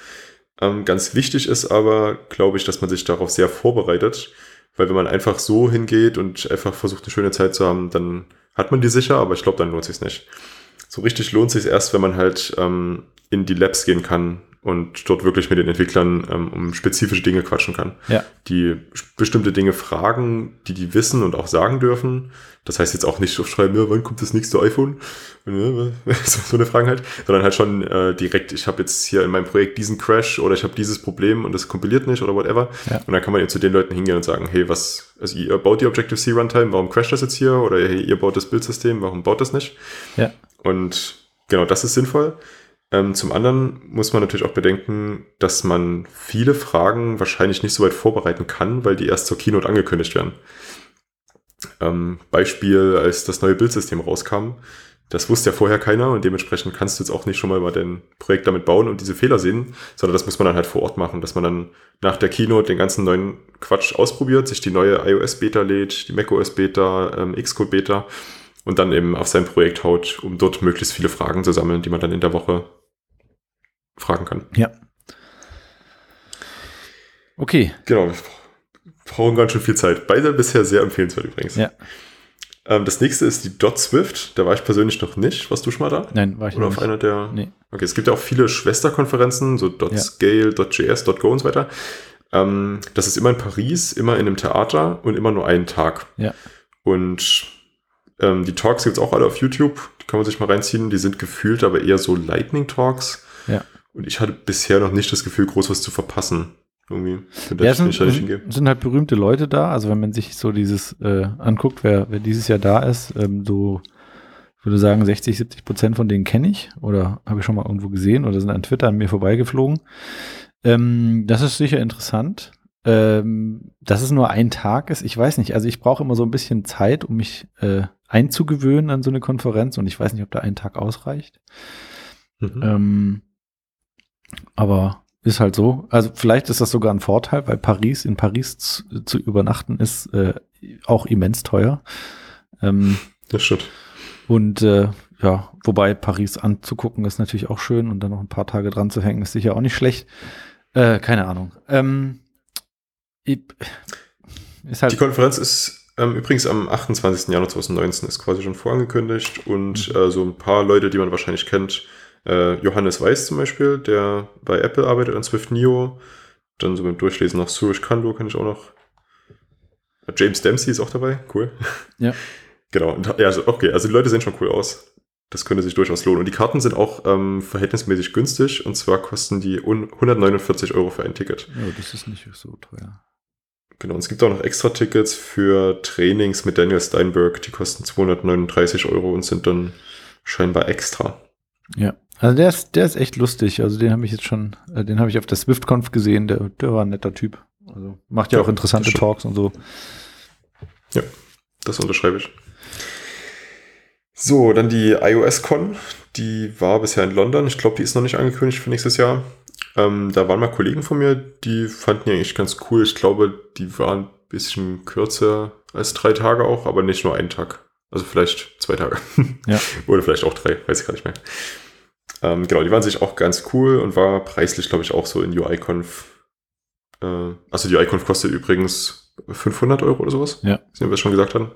Ähm, ganz wichtig ist aber, glaube ich, dass man sich darauf sehr vorbereitet, weil wenn man einfach so hingeht und einfach versucht, eine schöne Zeit zu haben, dann hat man die sicher, aber ich glaube, dann lohnt sich nicht. So richtig lohnt sich erst, wenn man halt ähm, in die Labs gehen kann und dort wirklich mit den Entwicklern ähm, um spezifische Dinge quatschen kann. Ja. Die bestimmte Dinge fragen, die die wissen und auch sagen dürfen. Das heißt jetzt auch nicht so schreiben, ja, wann kommt das nächste iPhone? so, so eine Fragen halt, sondern halt schon äh, direkt, ich habe jetzt hier in meinem Projekt diesen Crash oder ich habe dieses Problem und das kompiliert nicht oder whatever. Ja. Und dann kann man eben zu den Leuten hingehen und sagen, hey, was, also ihr baut die Objective-C Runtime, warum crasht das jetzt hier? Oder hey, ihr baut das Bildsystem, warum baut das nicht? Ja. Und genau, das ist sinnvoll. Ähm, zum anderen muss man natürlich auch bedenken, dass man viele Fragen wahrscheinlich nicht so weit vorbereiten kann, weil die erst zur Keynote angekündigt werden. Ähm, Beispiel, als das neue Bildsystem rauskam, das wusste ja vorher keiner und dementsprechend kannst du jetzt auch nicht schon mal mal dein Projekt damit bauen und diese Fehler sehen, sondern das muss man dann halt vor Ort machen, dass man dann nach der Keynote den ganzen neuen Quatsch ausprobiert, sich die neue iOS-Beta lädt, die macOS-Beta, ähm, Xcode-Beta und dann eben auf sein Projekt haut, um dort möglichst viele Fragen zu sammeln, die man dann in der Woche fragen kann. Ja. Okay. Genau, wir brauchen ganz schön viel Zeit. Beide bisher sehr empfehlenswert übrigens. Ja. Ähm, das nächste ist die Dot Swift. Da war ich persönlich noch nicht. Warst du schon mal da? Nein, war ich Oder noch auf nicht. einer der. Nee. Okay, es gibt ja auch viele Schwesterkonferenzen, so Ja. .scale, .js, .go und so weiter. Ähm, das ist immer in Paris, immer in einem Theater und immer nur einen Tag. Ja. Und ähm, die Talks gibt's auch alle auf YouTube. Die kann man sich mal reinziehen. Die sind gefühlt aber eher so Lightning-Talks. Ja. Und ich hatte bisher noch nicht das Gefühl, groß was zu verpassen. Irgendwie. Ja, es sind, sind halt berühmte Leute da. Also wenn man sich so dieses äh, anguckt, wer, wer dieses Jahr da ist, ähm, so ich würde sagen 60, 70 Prozent von denen kenne ich oder habe ich schon mal irgendwo gesehen oder sind an Twitter an mir vorbeigeflogen. Ähm, das ist sicher interessant. Ähm, dass es nur ein Tag ist, ich weiß nicht. Also ich brauche immer so ein bisschen Zeit, um mich äh, einzugewöhnen an so eine Konferenz und ich weiß nicht, ob da ein Tag ausreicht. Mhm. Ähm, aber ist halt so. Also vielleicht ist das sogar ein Vorteil, weil Paris, in Paris zu, zu übernachten ist äh, auch immens teuer. Ähm, Das stimmt. und äh, ja, wobei Paris anzugucken ist natürlich auch schön und dann noch ein paar Tage dran zu hängen ist sicher auch nicht schlecht. Äh, keine Ahnung. Ähm, ist Die halt, Konferenz ist ähm, übrigens am 28. Januar 2019, ist quasi schon vorangekündigt und Mhm. äh, so ein paar Leute, die man wahrscheinlich kennt, äh, Johannes Weiß zum Beispiel, der bei Apple arbeitet an Swift Neo, dann so beim Durchlesen noch Suraj Kando kann ich auch noch. James Dempsey ist auch dabei, cool. Ja. Genau, ja, also, okay, also die Leute sehen schon cool aus. Das könnte sich durchaus lohnen. Und die Karten sind auch ähm, verhältnismäßig günstig und zwar kosten die un- 149 Euro für ein Ticket. ja, das ist nicht so teuer. Genau, und es gibt auch noch extra Tickets für Trainings mit Daniel Steinberg, die kosten 239 Euro und sind dann scheinbar extra. Ja, also der ist, der ist echt lustig. Also den habe ich jetzt schon, äh, den habe ich auf der SwiftConf gesehen. Der, der war ein netter Typ. Also macht ja, Ja, auch interessante. Talks und so. Das unterschreibe ich. So, dann die iOS-Con. Die war bisher in London. Ich glaube, die ist noch nicht angekündigt für nächstes Jahr. Ähm, da waren mal Kollegen von mir, die fanden die eigentlich ganz cool. Ich glaube, die waren ein bisschen kürzer als drei Tage auch, aber nicht nur einen Tag. Also vielleicht zwei Tage. Ja. Oder vielleicht auch drei, weiß ich gar nicht mehr. Ähm, genau, die waren sich auch ganz cool und war preislich, glaube ich, auch so in UIConf. Äh, also die UIConf kostet übrigens 500 Euro oder sowas. Ja. Sehen wir das schon gesagt hatten.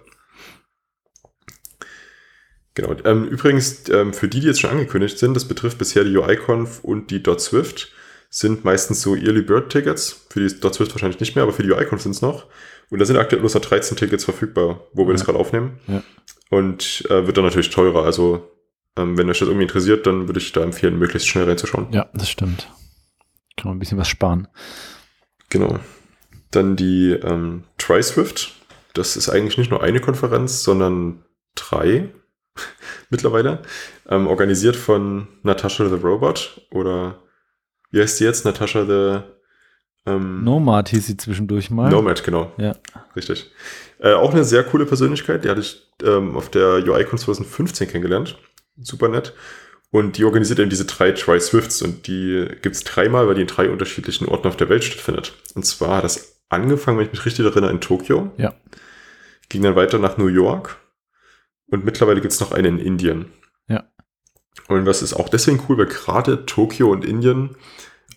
Genau. Ähm, übrigens, ähm, für die, die jetzt schon angekündigt sind, das betrifft bisher die UIConf und die .swift, sind meistens so Early Bird Tickets. Für die .swift wahrscheinlich nicht mehr, aber für die UIConf sind es noch. Und da sind aktuell bloß noch 13 Tickets verfügbar, wo wir Ja. das gerade aufnehmen. Ja. Und äh, wird dann natürlich teurer. Also, ähm, wenn euch das irgendwie interessiert, dann würde ich da empfehlen, möglichst schnell reinzuschauen. Ja, das stimmt. Kann man ein bisschen was sparen. Genau. Dann die ähm, TriSwift. Das ist eigentlich nicht nur eine Konferenz, sondern drei mittlerweile. Ähm, organisiert von Natasha the Robot oder wie heißt die jetzt? Natasha the ähm, Nomad hieß sie zwischendurch mal. Nomad, genau. Ja. Richtig. Äh, auch eine sehr coole Persönlichkeit. Die hatte ich ähm, auf der UICon 2015 kennengelernt. Super nett. Und die organisiert eben diese drei Tri-Swifts und die gibt's dreimal, weil die in drei unterschiedlichen Orten auf der Welt stattfindet. Und zwar hat das angefangen, wenn ich mich richtig erinnere, in Tokio. Ja. Ging dann weiter nach New York. Und mittlerweile gibt's noch eine in Indien. Ja. Und das ist auch deswegen cool, weil gerade Tokio und Indien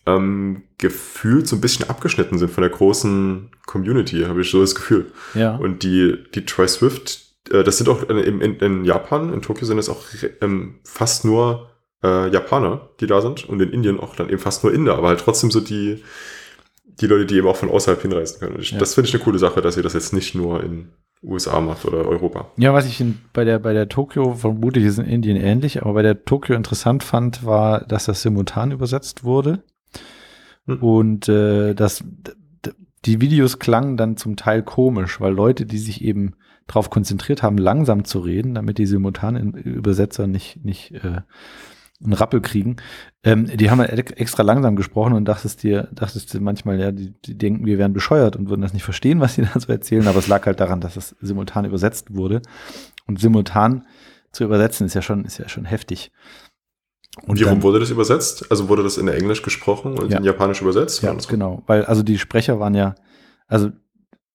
ähm, gefühlt so ein bisschen abgeschnitten sind von der großen Community, habe ich so das Gefühl. Ja. Und die, die Try Swift, das sind auch in, in, in Japan, in Tokio sind es auch ähm, fast nur äh, Japaner, die da sind und in Indien auch dann eben fast nur Inder, aber halt trotzdem so die, die Leute, die eben auch von außerhalb hinreisen können. Ich, Ja. Das finde ich eine coole Sache, dass ihr das jetzt nicht nur in USA macht oder Europa. Ja, was ich in, bei der, bei der Tokio, vermutlich ist in Indien ähnlich, aber bei der Tokio interessant fand, war, dass das simultan übersetzt wurde. Hm. Und äh, das, d- d- die Videos klangen dann zum Teil komisch, weil Leute, die sich eben darauf konzentriert haben, langsam zu reden, damit die simultanen Übersetzer nicht, nicht äh, einen Rappel kriegen, ähm, die haben halt ex- extra langsam gesprochen und dachtest dir, dachtest du manchmal, ja, die, die denken, wir wären bescheuert und würden das nicht verstehen, was sie da so erzählen, aber es lag halt daran, dass es simultan übersetzt wurde. Und simultan zu übersetzen ist ja schon, ist ja schon heftig. Und wie rum wurde das übersetzt? Also wurde das in Englisch gesprochen und Ja. in Japanisch übersetzt? Ja, genau. Weil also die Sprecher waren ja, also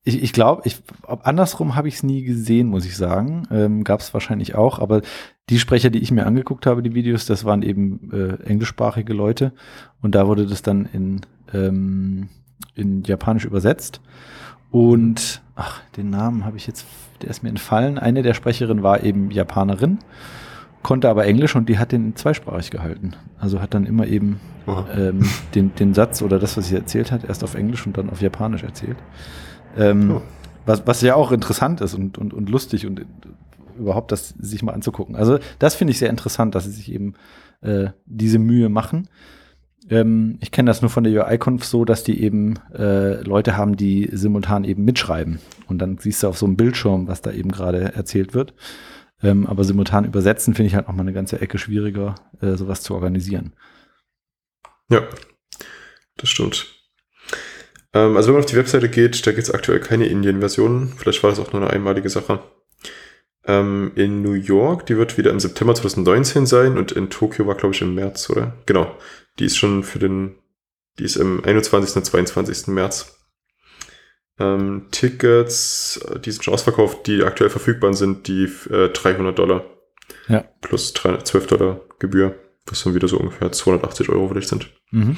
ich, ich glaube, ich, andersrum habe ich es nie gesehen, muss ich sagen. Ähm, Gab es wahrscheinlich auch, aber die Sprecher, die ich mir angeguckt habe, die Videos, das waren eben äh, englischsprachige Leute und da wurde das dann in, ähm, in Japanisch übersetzt. Und ach, den Namen habe ich jetzt, der ist mir entfallen. Eine der Sprecherinnen war eben Japanerin, konnte aber Englisch und die hat den zweisprachig gehalten. Also hat dann immer eben ähm, den, den Satz oder das, was sie erzählt hat, erst auf Englisch und dann auf Japanisch erzählt. Ähm, Oh. was, was ja auch interessant ist und, und, und lustig und überhaupt das sich mal anzugucken. Also das finde ich sehr interessant, dass sie sich eben äh, diese Mühe machen. Ähm, ich kenne das nur von der UI-Conf so, dass die eben äh, Leute haben, die simultan eben mitschreiben. Und dann siehst du auf so einem Bildschirm, was da eben gerade erzählt wird. Ähm, aber simultan übersetzen finde ich halt noch mal eine ganze Ecke schwieriger, äh, sowas zu organisieren. Ja, das stimmt. Ähm, also wenn man auf die Webseite geht, da gibt es aktuell keine Indien-Version. Vielleicht war das auch nur eine einmalige Sache. Ähm, in New York, die wird wieder im September 2019 sein und in Tokio war, glaube ich, im März, oder? Genau. Die ist schon für den, die ist im 21. und 22. März. Ähm, Tickets, äh, die sind schon ausverkauft, die aktuell verfügbar sind, die äh, 300 Dollar. Ja. Plus 312 Dollar Gebühr, was dann wieder so ungefähr 280 Euro vielleicht sind. Mhm.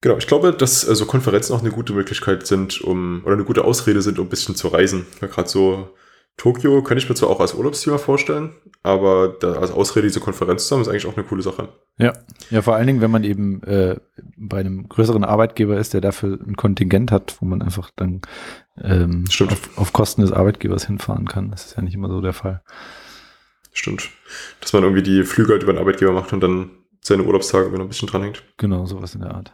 Genau, ich glaube, dass äh, so Konferenzen auch eine gute Möglichkeit sind, um, oder eine gute Ausrede sind, um ein bisschen zu reisen. Ja, Gerade so Tokio könnte ich mir zwar auch als Urlaubsthema vorstellen, aber da als Ausrede diese Konferenz zu haben, ist eigentlich auch eine coole Sache. Ja, ja, vor allen Dingen, wenn man eben äh, bei einem größeren Arbeitgeber ist, der dafür ein Kontingent hat, wo man einfach dann ähm, Stimmt. auf, auf Kosten des Arbeitgebers hinfahren kann. Das ist ja nicht immer so der Fall. Stimmt. Dass man irgendwie die Flüge halt über den Arbeitgeber macht und dann seine Urlaubstage wieder ein bisschen dranhängt. Genau, sowas in der Art.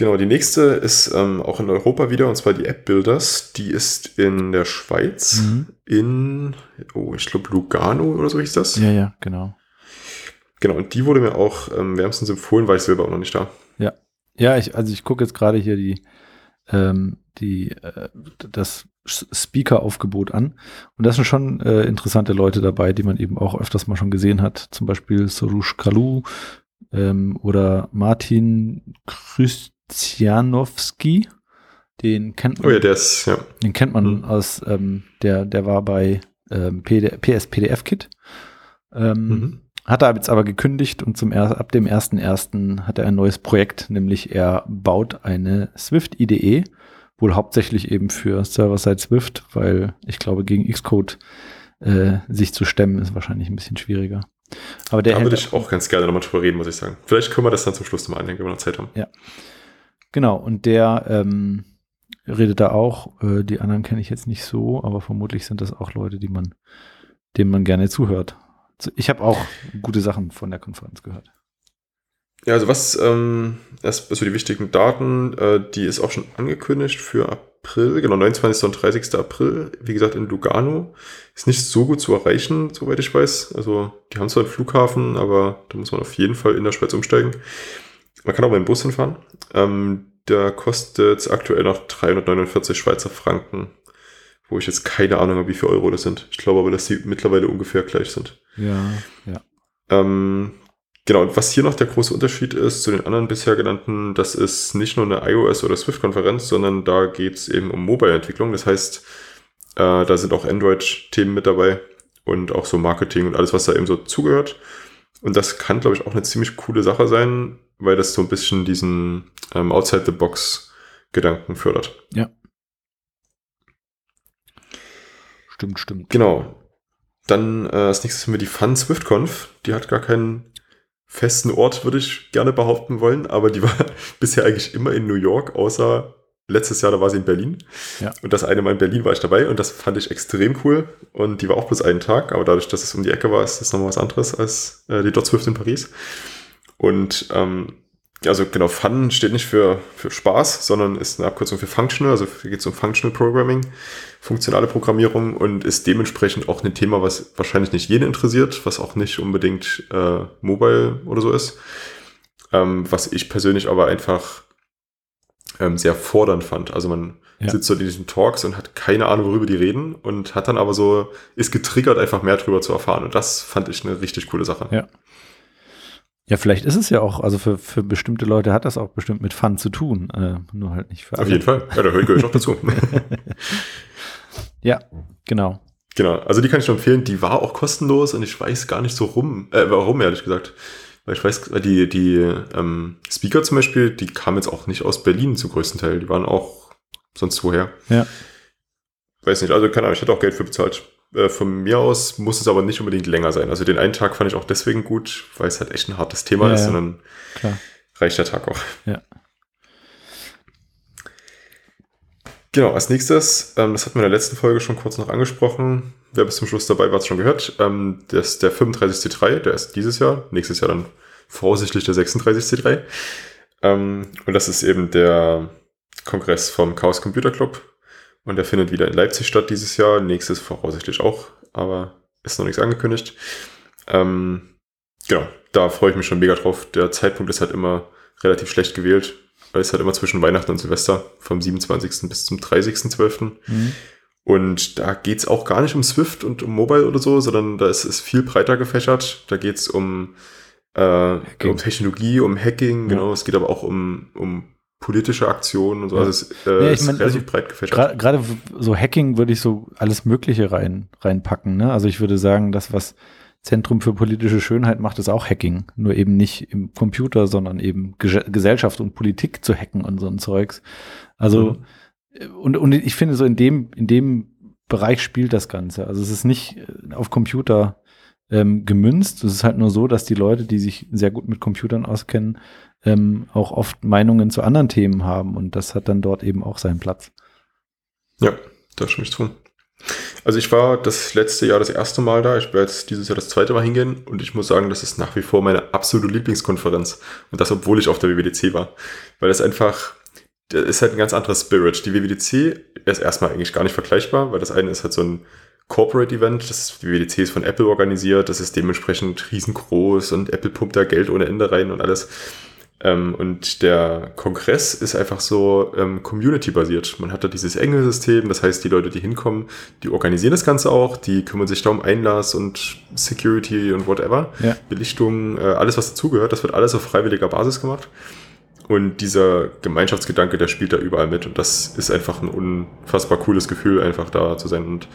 Genau, die nächste ist ähm, auch in Europa wieder, und zwar die App Builders. Die ist in der Schweiz, Mhm. in, oh, ich glaube Lugano oder so hieß das. Ja, ja, genau. Genau, und die wurde mir auch ähm, wärmstens empfohlen, weil ich selber auch noch nicht da. Ja, ich, also ich gucke jetzt gerade hier die, ähm, die, äh, das Speaker-Aufgebot an. Und da sind schon äh, interessante Leute dabei, die man eben auch öfters mal schon gesehen hat. Zum Beispiel Soroush Kalu ähm, oder Martin Krystjanowski. Den kennt man, Oh ja, der ist, ja. den kennt man Mhm. aus, ähm, der, der war bei ähm, PD, PS PDF Kit. Ähm, Mhm. hat er jetzt aber gekündigt und zum ab dem 1.1. hat er ein neues Projekt, nämlich er baut eine Swift IDE, wohl hauptsächlich eben für Server-Side Swift, weil ich glaube, gegen Xcode äh, sich zu stemmen ist wahrscheinlich ein bisschen schwieriger. Aber der Da würde ich auch ganz gerne nochmal drüber reden, muss ich sagen. Vielleicht können wir das dann zum Schluss nochmal anhängen, wenn wir noch Zeit haben. Genau, und der ähm, redet da auch, äh, die anderen kenne ich jetzt nicht so, aber vermutlich sind das auch Leute, die man, denen man gerne zuhört. Ich habe auch gute Sachen von der Konferenz gehört. Ja, also was, ähm, erst also die wichtigen Daten, äh, die ist auch schon angekündigt für April, genau, 29. und 30. April, wie gesagt, in Lugano. Ist nicht so gut zu erreichen, soweit ich weiß. Also, die haben zwar einen Flughafen, aber da muss man auf jeden Fall in der Schweiz umsteigen. Man kann auch mit dem Bus hinfahren. Ähm, der kostet aktuell noch 349 Schweizer Franken, wo ich jetzt keine Ahnung habe, wie viel Euro das sind. Ich glaube aber, dass die mittlerweile ungefähr gleich sind. Ja, ja. Ähm, genau, und was hier noch der große Unterschied ist zu den anderen bisher genannten, das ist nicht nur eine iOS- oder Swift-Konferenz, sondern da geht es eben um Mobile-Entwicklung. Das heißt, äh, da sind auch Android-Themen mit dabei und auch so Marketing und alles, was da eben so zugehört. Und das kann, glaube ich, auch eine ziemlich coole Sache sein, weil das so ein bisschen diesen ähm, Outside-the-Box-Gedanken fördert. Ja. Stimmt, stimmt. Genau. Dann äh, als nächstes haben wir die Fun SwiftConf. Die hat gar keinen festen Ort, würde ich gerne behaupten wollen, aber die war bisher eigentlich immer in New York, außer letztes Jahr, da war sie in Berlin. Ja. Und das eine Mal in Berlin war ich dabei und das fand ich extrem cool. Und die war auch bloß einen Tag, aber dadurch, dass es um die Ecke war, ist das nochmal was anderes als äh, die Dot Swift in Paris. Und ähm, also genau, Fun steht nicht für, für Spaß, sondern ist eine Abkürzung für Functional, also hier geht es um Functional Programming, funktionale Programmierung und ist dementsprechend auch ein Thema, was wahrscheinlich nicht jeden interessiert, was auch nicht unbedingt äh, mobile oder so ist. Ähm, was ich persönlich aber einfach ähm, sehr fordernd fand. Also man Ja. sitzt so in diesen Talks und hat keine Ahnung, worüber die reden und hat dann aber so, ist getriggert, einfach mehr drüber zu erfahren. Und das fand ich eine richtig coole Sache. Ja. Ja, vielleicht ist es ja auch, also für, für bestimmte Leute hat das auch bestimmt mit Fun zu tun, äh, nur halt nicht für Auf jeden Fall. Ja, da ich auch dazu. Ja, genau. Genau, also die kann ich nur empfehlen. Die war auch kostenlos und ich weiß gar nicht so rum, äh, warum, ehrlich gesagt. Weil ich weiß, die, die ähm, Speaker zum Beispiel, die kamen jetzt auch nicht aus Berlin zum größten Teil. Die waren auch sonst woher. Ja. Weiß nicht, also keine Ahnung, ich hätte auch Geld für bezahlt. Äh, von mir aus muss es aber nicht unbedingt länger sein. Also den einen Tag fand ich auch deswegen gut, weil es halt echt ein hartes Thema Ja, ist ja. dann Klar. reicht der Tag auch. Ja. Genau, als nächstes, ähm, das hatten wir in der letzten Folge schon kurz noch angesprochen. Wer bis zum Schluss dabei war, hat es schon gehört. Ähm, das ist der 35C3, der ist dieses Jahr, nächstes Jahr dann voraussichtlich der 36C3. Ähm, und das ist eben der Kongress vom Chaos Computer Club. Und der findet wieder in Leipzig statt dieses Jahr. Nächstes voraussichtlich auch, aber ist noch nichts angekündigt. Ähm, genau, da freue ich mich schon mega drauf. Der Zeitpunkt ist halt immer relativ schlecht gewählt, weil es halt immer zwischen Weihnachten und Silvester vom 27. bis zum 30.12. Mhm. Und da geht's auch gar nicht um Swift und um Mobile oder so, sondern da ist es viel breiter gefächert. Da geht's um, äh, um Technologie, um Hacking, Ja. genau. Es geht aber auch um, um politische Aktionen und so. Ja. Also es äh, Ja, ich ist mein, relativ also breit gefächert. Gerade so Hacking würde ich so alles Mögliche rein, reinpacken. Ne? Also ich würde sagen, das, was Zentrum für politische Schönheit macht, ist auch Hacking. Nur eben nicht im Computer, sondern eben Ge Gesellschaft und Politik zu hacken und so ein Zeugs. Also, äh, und, und ich finde so in dem, in dem Bereich spielt das Ganze. Also es ist nicht äh, auf Computer ähm, gemünzt. Es ist halt nur so, dass die Leute, die sich sehr gut mit Computern auskennen, ähm, auch oft Meinungen zu anderen Themen haben und das hat dann dort eben auch seinen Platz. Ja, da stimme ich zu. Also ich war das letzte Jahr das erste Mal da. Ich werde jetzt dieses Jahr das zweite Mal hingehen und ich muss sagen, das ist nach wie vor meine absolute Lieblingskonferenz. Und das, obwohl ich auf der WWDC war. Weil das einfach, das ist halt ein ganz anderer Spirit. Die WWDC ist erstmal eigentlich gar nicht vergleichbar, weil das eine ist halt so ein Corporate Event. Das ist, die WWDC ist von Apple organisiert. Das ist dementsprechend riesengroß und Apple pumpt da Geld ohne Ende rein und alles. Ähm, und der Kongress ist einfach so ähm, community-basiert. Man hat da dieses Engelsystem, das heißt, die Leute, die hinkommen, die organisieren das Ganze auch, die kümmern sich da um Einlass und Security und whatever, Ja. Belichtung, äh, alles, was dazugehört, das wird alles auf freiwilliger Basis gemacht. Und dieser Gemeinschaftsgedanke, der spielt da überall mit. Und das ist einfach ein unfassbar cooles Gefühl, einfach da zu sein. Und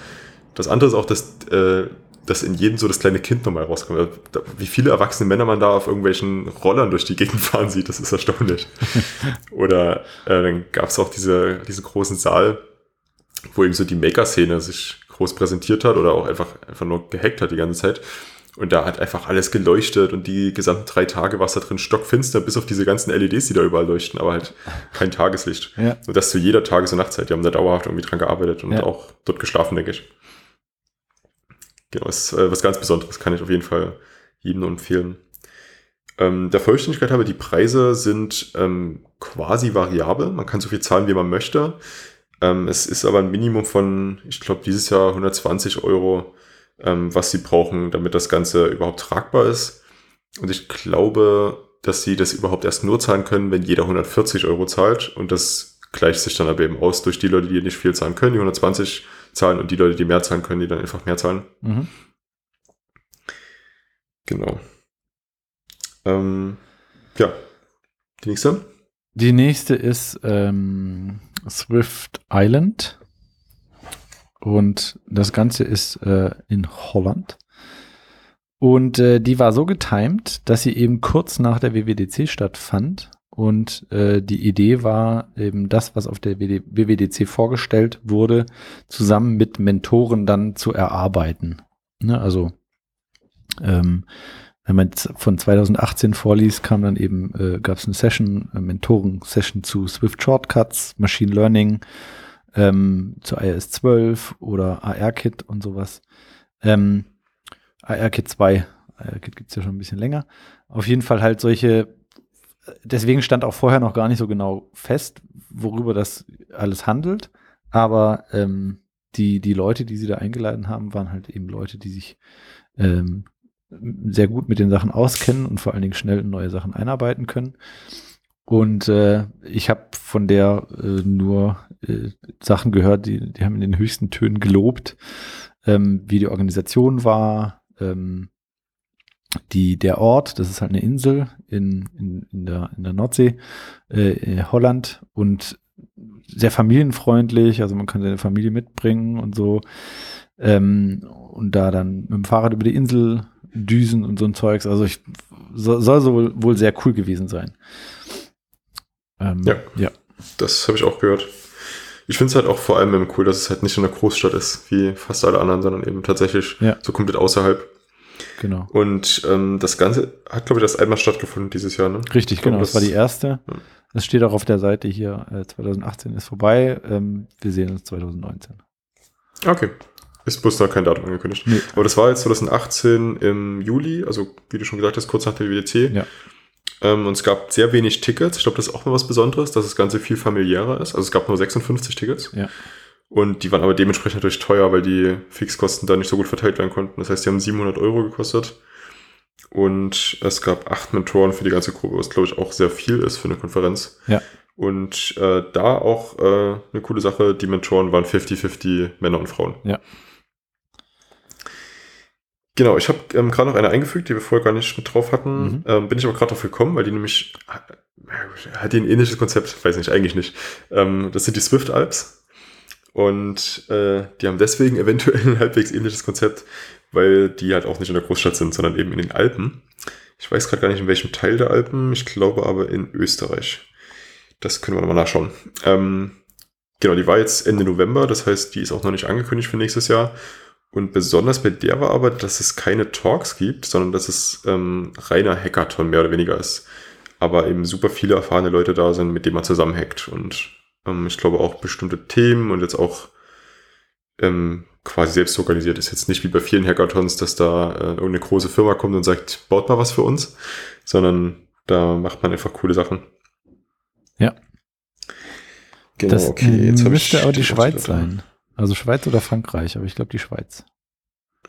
das andere ist auch, dass, äh, dass in jedem so das kleine Kind nochmal rauskommt. Also, Wie viele erwachsene Männer man da auf irgendwelchen Rollern durch die Gegend fahren sieht, das ist erstaunlich. Oder äh, dann gab es auch diese, diesen großen Saal, wo eben so die Maker-Szene sich groß präsentiert hat oder auch einfach, einfach nur gehackt hat die ganze Zeit. Und da hat einfach alles geleuchtet und die gesamten drei Tage war es da drin stockfinster, bis auf diese ganzen LEDs, die da überall leuchten, aber halt kein Tageslicht. Ja. Und das zu jeder Tages- und Nachtzeit. Die haben da dauerhaft irgendwie dran gearbeitet und Ja. auch dort geschlafen, denke ich. Genau, ist äh, was ganz Besonderes, kann ich auf jeden Fall jedem nur empfehlen. Ähm, der Vollständigkeit habe, die Preise sind ähm, quasi variabel. Man kann so viel zahlen, wie man möchte. Ähm, es ist aber ein Minimum von, ich glaube, dieses Jahr 120 Euro, ähm, was sie brauchen, damit das Ganze überhaupt tragbar ist. Und ich glaube, dass sie das überhaupt erst nur zahlen können, wenn jeder 140 Euro zahlt. Und das gleicht sich dann aber eben aus durch die Leute, die nicht viel zahlen können, die 120 zahlen und die Leute, die mehr zahlen können, die dann einfach mehr zahlen. Mhm. Genau. Ähm, ja, die nächste. Die nächste ist ähm, Swift Island. Und das Ganze ist äh, in Holland. Und äh, die war so getimed, dass sie eben kurz nach der WWDC stattfand. Und äh, die Idee war eben das, was auf der WWDC vorgestellt wurde, zusammen mit Mentoren dann zu erarbeiten. Ne, also ähm, wenn man von 2018 vorliest, kam dann eben, äh, gab es eine Session, eine Mentoren-Session zu Swift Shortcuts, Machine Learning, ähm, zu iOS 12 oder ARKit und sowas. Ähm, ARKit 2, ARKit gibt's ja schon ein bisschen länger. Auf jeden Fall halt solche, deswegen stand auch vorher noch gar nicht so genau fest, worüber das alles handelt. Aber ähm, die, die Leute, die sie da eingeladen haben, waren halt eben Leute, die sich ähm, sehr gut mit den Sachen auskennen und vor allen Dingen schnell in neue Sachen einarbeiten können. Und äh, ich habe von der äh, nur äh, Sachen gehört, die, die haben in den höchsten Tönen gelobt, ähm, wie die Organisation war, ähm, die, der Ort, das ist halt eine Insel in, in, in, der, in der Nordsee, äh, in Holland und sehr familienfreundlich, also man kann seine Familie mitbringen und so. Ähm, und da dann mit dem Fahrrad über die Insel düsen und so ein Zeugs. Also ich soll, soll so wohl sehr cool gewesen sein. Ähm, ja, ja. Das habe ich auch gehört. Ich finde es halt auch vor allem cool, dass es halt nicht in einer Großstadt ist, wie fast alle anderen, sondern eben tatsächlich ja. so komplett außerhalb. Genau. Und ähm, das Ganze hat, glaube ich, erst einmal stattgefunden dieses Jahr, ne? Richtig, genau. Das, das, war die erste. Ja. Das steht auch auf der Seite hier, äh, 2018 ist vorbei. Ähm, wir sehen uns 2019. Okay. Ist bloß noch kein Datum angekündigt. Nee. Aber das war jetzt 2018 im Juli, also wie du schon gesagt hast, kurz nach der WWDC. Ja. Ähm, und es gab sehr wenig Tickets. Ich glaube, das ist auch mal was Besonderes, dass das Ganze viel familiärer ist. Also es gab nur 56 Tickets. Ja. Und die waren aber dementsprechend natürlich teuer, weil die Fixkosten da nicht so gut verteilt werden konnten. Das heißt, die haben 700 Euro gekostet. Und es gab acht Mentoren für die ganze Gruppe, was glaube ich auch sehr viel ist für eine Konferenz. Ja. Und äh, da auch äh, eine coole Sache, die Mentoren waren 50-50 Männer und Frauen. Ja. Genau, ich habe ähm, gerade noch eine eingefügt, die wir vorher gar nicht mit drauf hatten. Mhm. Ähm, bin ich aber gerade drauf gekommen, weil die nämlich äh, hat die ein ähnliches Konzept, weiß nicht, eigentlich nicht. Ähm, das sind die Swift Alps. Und äh, die haben deswegen eventuell ein halbwegs ähnliches Konzept, weil die halt auch nicht in der Großstadt sind, sondern eben in den Alpen. Ich weiß gerade gar nicht, in welchem Teil der Alpen, ich glaube aber in Österreich. Das können wir nochmal nachschauen. Ähm, genau, die war jetzt Ende November, das heißt, die ist auch noch nicht angekündigt für nächstes Jahr. Und besonders bei der war aber, dass es keine Talks gibt, sondern dass es ähm, reiner Hackathon mehr oder weniger ist. Aber eben super viele erfahrene Leute da sind, mit denen man zusammen hackt. Und ähm, ich glaube auch bestimmte Themen und jetzt auch ähm, quasi selbst organisiert ist. Jetzt nicht wie bei vielen Hackathons, dass da äh, irgendeine große Firma kommt und sagt, baut mal was für uns, sondern da macht man einfach coole Sachen. Ja. Genau, das okay. Jetzt müsste aber die Schweiz sein. Also Schweiz oder Frankreich, aber ich glaube die Schweiz.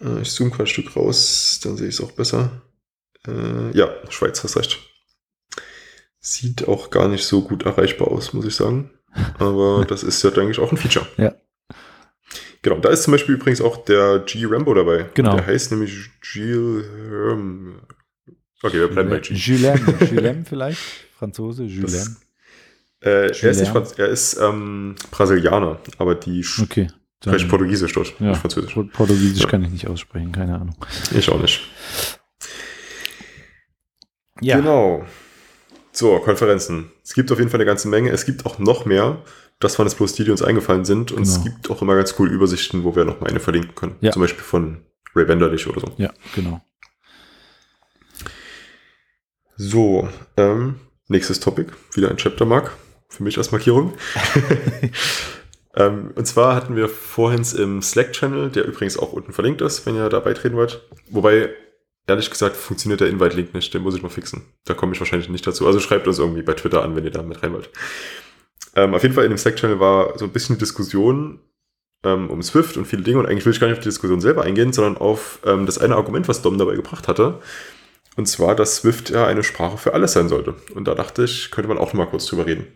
Äh, ich zoome ein Stück raus, dann sehe ich es auch besser. Äh, ja, Schweiz, hast recht. Sieht auch gar nicht so gut erreichbar aus, muss ich sagen. Aber das ist ja eigentlich auch ein Feature. Ja. Genau, da ist zum Beispiel übrigens auch der G Rambo dabei. Genau. Der heißt nämlich Gilles. Ähm, okay, wir bleiben bei G. Julien, Julien vielleicht? Franzose, Julien. Äh, er ist nicht Franz er ist ähm, Brasilianer, aber die okay, spricht Portugiesisch dort, ja, nicht Französisch. Portugiesisch ja. kann ich nicht aussprechen, keine Ahnung. Ich auch nicht. Ja. Genau. So, Konferenzen. Es gibt auf jeden Fall eine ganze Menge. Es gibt auch noch mehr. Das waren jetzt bloß die, die uns eingefallen sind. Und genau. es gibt auch immer ganz coole Übersichten, wo wir noch mal eine verlinken können. Ja. Zum Beispiel von Ray Wenderlich oder so. Ja, genau. So, ähm, nächstes Topic. Wieder ein Chapter Mark für mich als Markierung. ähm, und zwar hatten wir vorhin im Slack-Channel, der übrigens auch unten verlinkt ist, wenn ihr da beitreten wollt. Wobei, ehrlich gesagt, funktioniert der Invite-Link nicht, den muss ich mal fixen. Da komme ich wahrscheinlich nicht dazu. Also schreibt uns irgendwie bei Twitter an, wenn ihr da mit rein wollt. Ähm, auf jeden Fall in dem Slack-Channel war so ein bisschen Diskussion ähm, um Swift und viele Dinge. Und eigentlich will ich gar nicht auf die Diskussion selber eingehen, sondern auf ähm, das eine Argument, was Dom dabei gebracht hatte. Und zwar, dass Swift ja eine Sprache für alles sein sollte. Und da dachte ich, könnte man auch noch mal kurz drüber reden.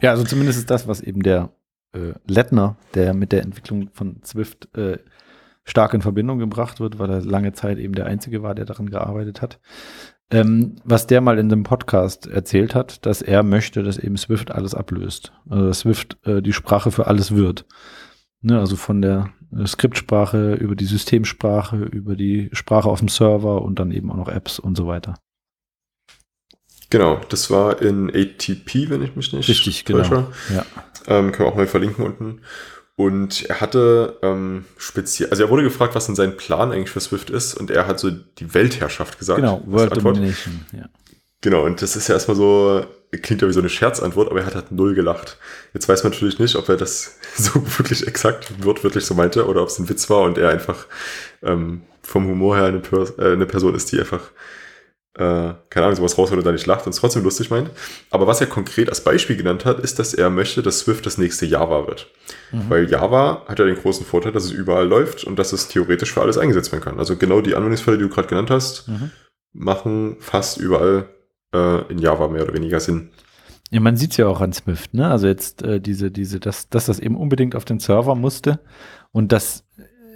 Ja, also zumindest ist das, was eben der äh, Lettner, der mit der Entwicklung von Swift äh, stark in Verbindung gebracht wird, weil er lange Zeit eben der Einzige war, der daran gearbeitet hat. Ähm, was der mal in dem Podcast erzählt hat, dass er möchte, dass eben Swift alles ablöst. Also dass Swift äh, die Sprache für alles wird. Ne, also von der äh, Skriptsprache über die Systemsprache, über die Sprache auf dem Server und dann eben auch noch Apps und so weiter. Genau, das war in ATP, wenn ich mich nicht Richtig, genau. täusche. Ja. Ähm, können wir auch mal verlinken unten. Und er hatte ähm, speziell, also er wurde gefragt, was denn sein Plan eigentlich für Swift ist, und er hat so die Weltherrschaft gesagt. Genau, World. Domination. Ja. Genau, und das ist ja erstmal so, klingt ja wie so eine Scherzantwort, aber er hat halt null gelacht. Jetzt weiß man natürlich nicht, ob er das so wirklich exakt wortwörtlich so meinte oder ob es ein Witz war und er einfach ähm, vom Humor her eine, Pers äh, eine Person ist, die einfach, äh, keine Ahnung, sowas rausholt und da nicht lacht und es trotzdem lustig meint. Aber was er konkret als Beispiel genannt hat, ist, dass er möchte, dass Swift das nächste Java wird. Mhm. Weil Java hat ja den großen Vorteil, dass es überall läuft und dass es theoretisch für alles eingesetzt werden kann. Also genau die Anwendungsfälle, die du gerade genannt hast, Mhm. machen fast überall äh, in Java mehr oder weniger Sinn. Ja, man sieht es ja auch an Swift, ne? Also jetzt äh, diese, diese, dass, dass das eben unbedingt auf den Server musste und dass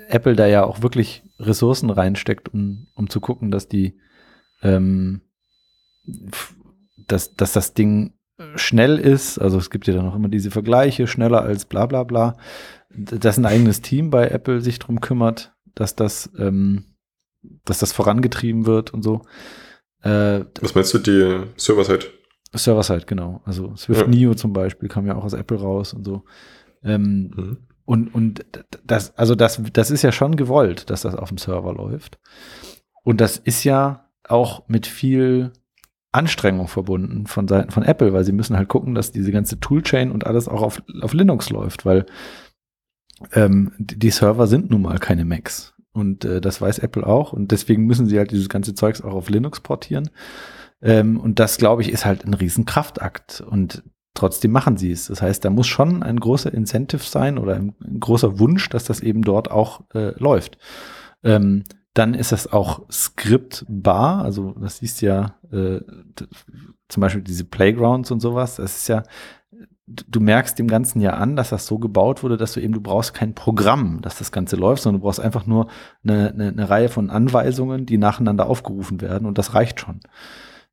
Apple da ja auch wirklich Ressourcen reinsteckt, um, um zu gucken, dass die, ähm, dass, dass das Ding schnell ist. Also es gibt ja dann noch immer diese Vergleiche, schneller als bla bla bla. Dass ein eigenes Team bei Apple sich drum kümmert, dass das, ähm, dass das vorangetrieben wird und so. Äh, Was meinst du, die Server-Side? Server-Side, genau. Also Swift Ja. Neo zum Beispiel kam ja auch aus Apple raus und so. Ähm, Mhm. und, und das, also das, das ist ja schon gewollt, dass das auf dem Server läuft. Und das ist ja auch mit viel Anstrengung verbunden von Seiten von Apple, weil sie müssen halt gucken, dass diese ganze Toolchain und alles auch auf, auf Linux läuft, weil ähm, die Server sind nun mal keine Macs. Und äh, das weiß Apple auch. Und deswegen müssen sie halt dieses ganze Zeugs auch auf Linux portieren. Ähm, und das, glaube ich, ist halt ein Riesenkraftakt. Und trotzdem machen sie es. Das heißt, da muss schon ein großer Incentive sein oder ein, ein großer Wunsch, dass das eben dort auch äh, läuft. Ähm, dann ist das auch skriptbar. Also das siehst ja äh, zum Beispiel diese Playgrounds und sowas. Das ist ja, du merkst dem Ganzen ja an, dass das so gebaut wurde, dass du eben, du brauchst kein Programm, dass das Ganze läuft, sondern du brauchst einfach nur eine, eine, eine Reihe von Anweisungen, die nacheinander aufgerufen werden und das reicht schon.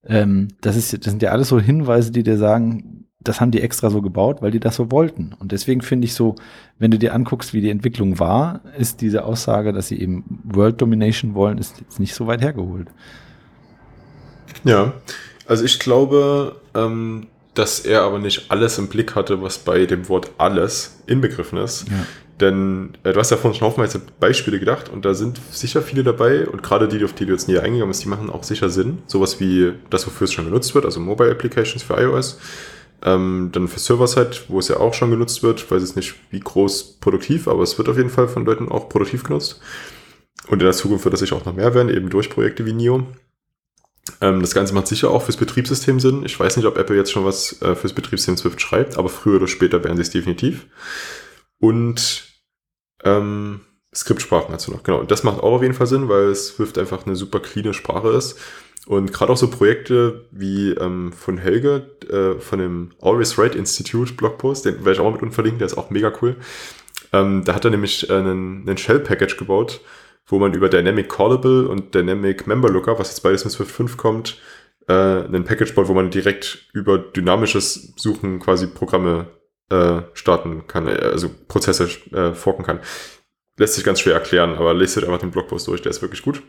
Ähm, das, ist, das sind ja alles so Hinweise, die dir sagen, das haben die extra so gebaut, weil die das so wollten. Und deswegen finde ich so, wenn du dir anguckst, wie die Entwicklung war, ist diese Aussage, dass sie eben World Domination wollen, ist jetzt nicht so weit hergeholt. Ja, also ich glaube, ähm, dass er aber nicht alles im Blick hatte, was bei dem Wort alles inbegriffen ist. Ja. Denn äh, du hast ja vorhin schon haufenweise Beispiele gedacht und da sind sicher viele dabei und gerade die, auf die du jetzt näher eingegangen bist, die machen auch sicher Sinn. Sowas wie das, wofür es schon genutzt wird, also Mobile Applications für iOS. Ähm, dann für Server-Side, wo es ja auch schon genutzt wird. Ich weiß jetzt nicht, wie groß produktiv, aber es wird auf jeden Fall von Leuten auch produktiv genutzt. Und in der Zukunft wird das sicher auch noch mehr werden, eben durch Projekte wie NIO. Ähm, das Ganze macht sicher auch fürs Betriebssystem Sinn. Ich weiß nicht, ob Apple jetzt schon was äh, fürs Betriebssystem Swift schreibt, aber früher oder später werden sie es definitiv. Und ähm, Skriptsprachen dazu noch, genau. Und das macht auch auf jeden Fall Sinn, weil Swift einfach eine super cleane Sprache ist. Und gerade auch so Projekte wie ähm, von Helge, äh, von dem Always Right Institute Blogpost, den werde ich auch mal mit unten verlinken, der ist auch mega cool. Ähm, da hat er nämlich einen, einen Shell-Package gebaut, wo man über Dynamic Callable und Dynamic Member Lookup, was jetzt beides mit Swift 5 kommt, äh, einen Package baut, wo man direkt über dynamisches Suchen quasi Programme äh, starten kann, äh, also Prozesse äh, forken kann. Lässt sich ganz schwer erklären, aber lest einfach den Blogpost durch, der ist wirklich gut.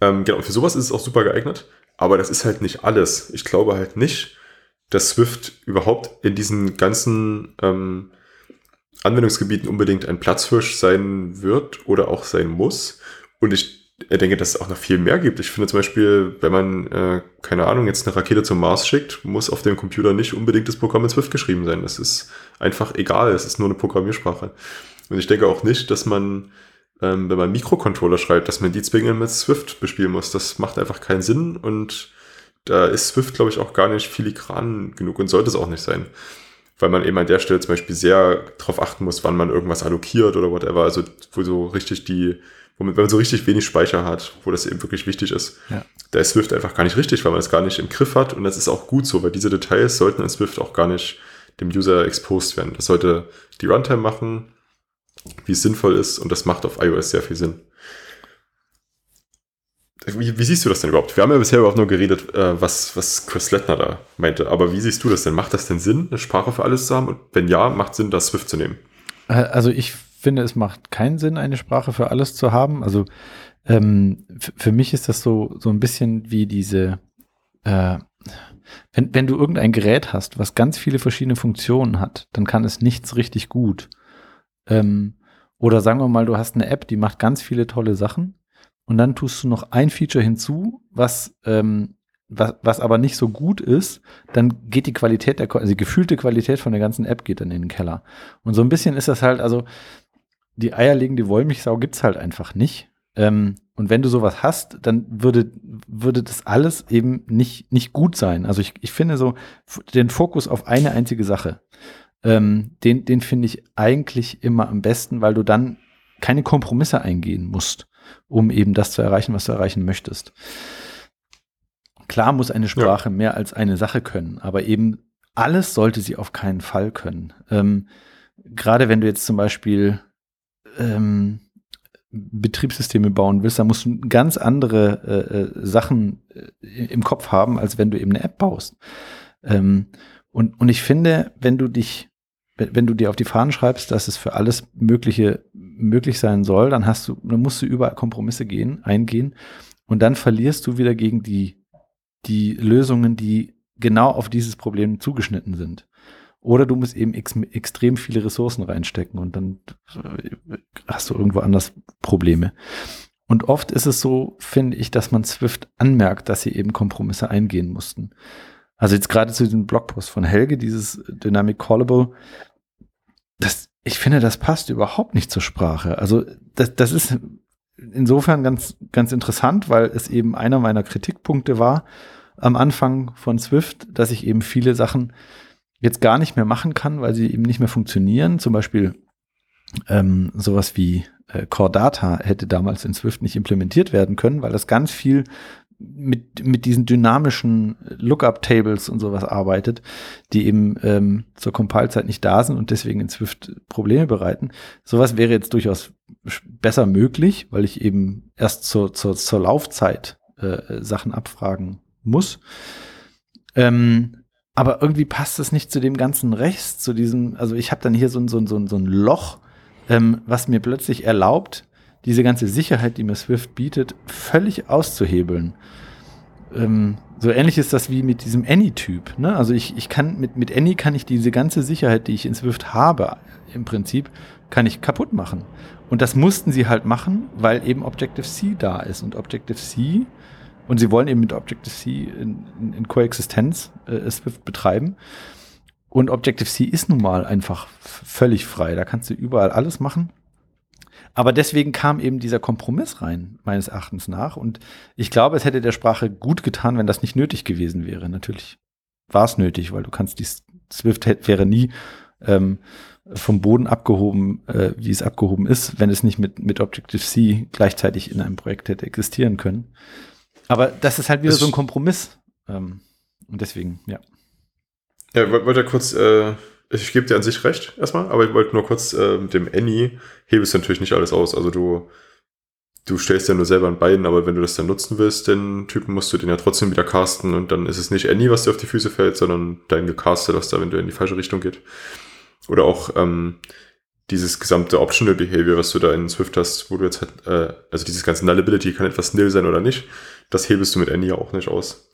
Ähm, genau, für sowas ist es auch super geeignet, aber das ist halt nicht alles. Ich glaube halt nicht, dass Swift überhaupt in diesen ganzen ähm, Anwendungsgebieten unbedingt ein Platzhirsch sein wird oder auch sein muss. Und ich denke, dass es auch noch viel mehr gibt. Ich finde zum Beispiel, wenn man, äh, keine Ahnung, jetzt eine Rakete zum Mars schickt, muss auf dem Computer nicht unbedingt das Programm in Swift geschrieben sein. Das ist einfach egal. Es ist nur eine Programmiersprache. Und ich denke auch nicht, dass man, ähm, wenn man Mikrocontroller schreibt, dass man die zwingend mit Swift bespielen muss. Das macht einfach keinen Sinn und da ist Swift, glaube ich, auch gar nicht filigran genug und sollte es auch nicht sein. Weil man eben an der Stelle zum Beispiel sehr darauf achten muss, wann man irgendwas allokiert oder whatever. Also wo so richtig die, wo man, wenn man so richtig wenig Speicher hat, wo das eben wirklich wichtig ist, Ja. da ist Swift einfach gar nicht richtig, weil man es gar nicht im Griff hat und das ist auch gut so, weil diese Details sollten in Swift auch gar nicht dem User exposed werden. Das sollte die Runtime machen, wie es sinnvoll ist und das macht auf iOS sehr viel Sinn. Wie, wie siehst du das denn überhaupt? Wir haben ja bisher überhaupt nur geredet, äh, was, was Chris Lettner da meinte, aber wie siehst du das denn? Macht das denn Sinn, eine Sprache für alles zu haben? Und wenn ja, macht Sinn, das Swift zu nehmen? Also ich finde, es macht keinen Sinn, eine Sprache für alles zu haben. Also ähm, für mich ist das so, so ein bisschen wie diese, äh, wenn, wenn du irgendein Gerät hast, was ganz viele verschiedene Funktionen hat, dann kann es nichts richtig gut. Ähm, oder sagen wir mal, du hast eine App, die macht ganz viele tolle Sachen und dann tust du noch ein Feature hinzu, was, ähm, was, was aber nicht so gut ist, dann geht die Qualität der, also die gefühlte Qualität von der ganzen App geht dann in den Keller. Und so ein bisschen ist das halt, also die eierlegende Wollmilchsau gibt's halt einfach nicht. Ähm, und wenn du sowas hast, dann würde, würde das alles eben nicht, nicht gut sein. Also ich, ich finde so den Fokus auf eine einzige Sache ähm, den, den finde ich eigentlich immer am besten, weil du dann keine Kompromisse eingehen musst, um eben das zu erreichen, was du erreichen möchtest. Klar muss eine Sprache ja. mehr als eine Sache können, aber eben alles sollte sie auf keinen Fall können. Ähm, Gerade wenn du jetzt zum Beispiel ähm, Betriebssysteme bauen willst, dann musst du ganz andere äh, äh Sachen äh, im Kopf haben, als wenn du eben eine App baust. Ähm, und, und ich finde, wenn du dich wenn du dir auf die Fahnen schreibst, dass es für alles Mögliche möglich sein soll, dann hast du, dann musst du überall Kompromisse gehen, eingehen und dann verlierst du wieder gegen die, die Lösungen, die genau auf dieses Problem zugeschnitten sind. Oder du musst eben ex extrem viele Ressourcen reinstecken und dann hast du irgendwo anders Probleme. Und oft ist es so, finde ich, dass man Swift anmerkt, dass sie eben Kompromisse eingehen mussten. Also jetzt gerade zu diesem Blogpost von Helge, dieses Dynamic Callable, das, ich finde, das passt überhaupt nicht zur Sprache. Also das, das ist insofern ganz, ganz interessant, weil es eben einer meiner Kritikpunkte war am Anfang von Swift, dass ich eben viele Sachen jetzt gar nicht mehr machen kann, weil sie eben nicht mehr funktionieren. Zum Beispiel ähm, sowas wie äh, Core Data hätte damals in Swift nicht implementiert werden können, weil das ganz viel mit, mit diesen dynamischen Lookup-Tables und sowas arbeitet, die eben ähm, zur Compile-Zeit nicht da sind und deswegen in Swift Probleme bereiten. Sowas wäre jetzt durchaus besser möglich, weil ich eben erst zur, zur, zur Laufzeit äh, Sachen abfragen muss. Ähm, aber irgendwie passt es nicht zu dem ganzen Rechts, zu diesem, also ich habe dann hier so, ein so, ein so, ein so ein Loch, ähm, was mir plötzlich erlaubt, diese ganze Sicherheit, die mir Swift bietet, völlig auszuhebeln. Ähm, so ähnlich ist das wie mit diesem Any-Typ. Ne? Also ich, ich kann mit, mit Any kann ich diese ganze Sicherheit, die ich in Swift habe, im Prinzip, kann ich kaputt machen. Und das mussten sie halt machen, weil eben Objective-C da ist. Und Objective-C, und sie wollen eben mit Objective-C in, in, in Koexistenz äh, Swift betreiben. Und Objective-C ist nun mal einfach völlig frei. Da kannst du überall alles machen. Aber deswegen kam eben dieser Kompromiss rein, meines Erachtens nach. Und ich glaube, es hätte der Sprache gut getan, wenn das nicht nötig gewesen wäre. Natürlich war es nötig, weil du kannst die Swift wäre nie ähm, vom Boden abgehoben, äh, wie es abgehoben ist, wenn es nicht mit, mit Objective-C gleichzeitig in einem Projekt hätte existieren können. Aber das ist halt wieder das so ein Kompromiss. Ähm, und deswegen, ja. Ja, wollte kurz äh, ich gebe dir an sich recht erstmal, aber ich wollte nur kurz äh, mit dem Any hebest du natürlich nicht alles aus. Also du, du stellst ja nur selber ein Bein, aber wenn du das dann nutzen willst, den Typen, musst du den ja trotzdem wieder casten und dann ist es nicht Any, was dir auf die Füße fällt, sondern dein gecastet, was da, wenn du in die falsche Richtung geht. Oder auch ähm, dieses gesamte Optional Behavior, was du da in Swift hast, wo du jetzt halt, äh, also dieses ganze Nullability kann etwas nil sein oder nicht, das hebest du mit Any ja auch nicht aus.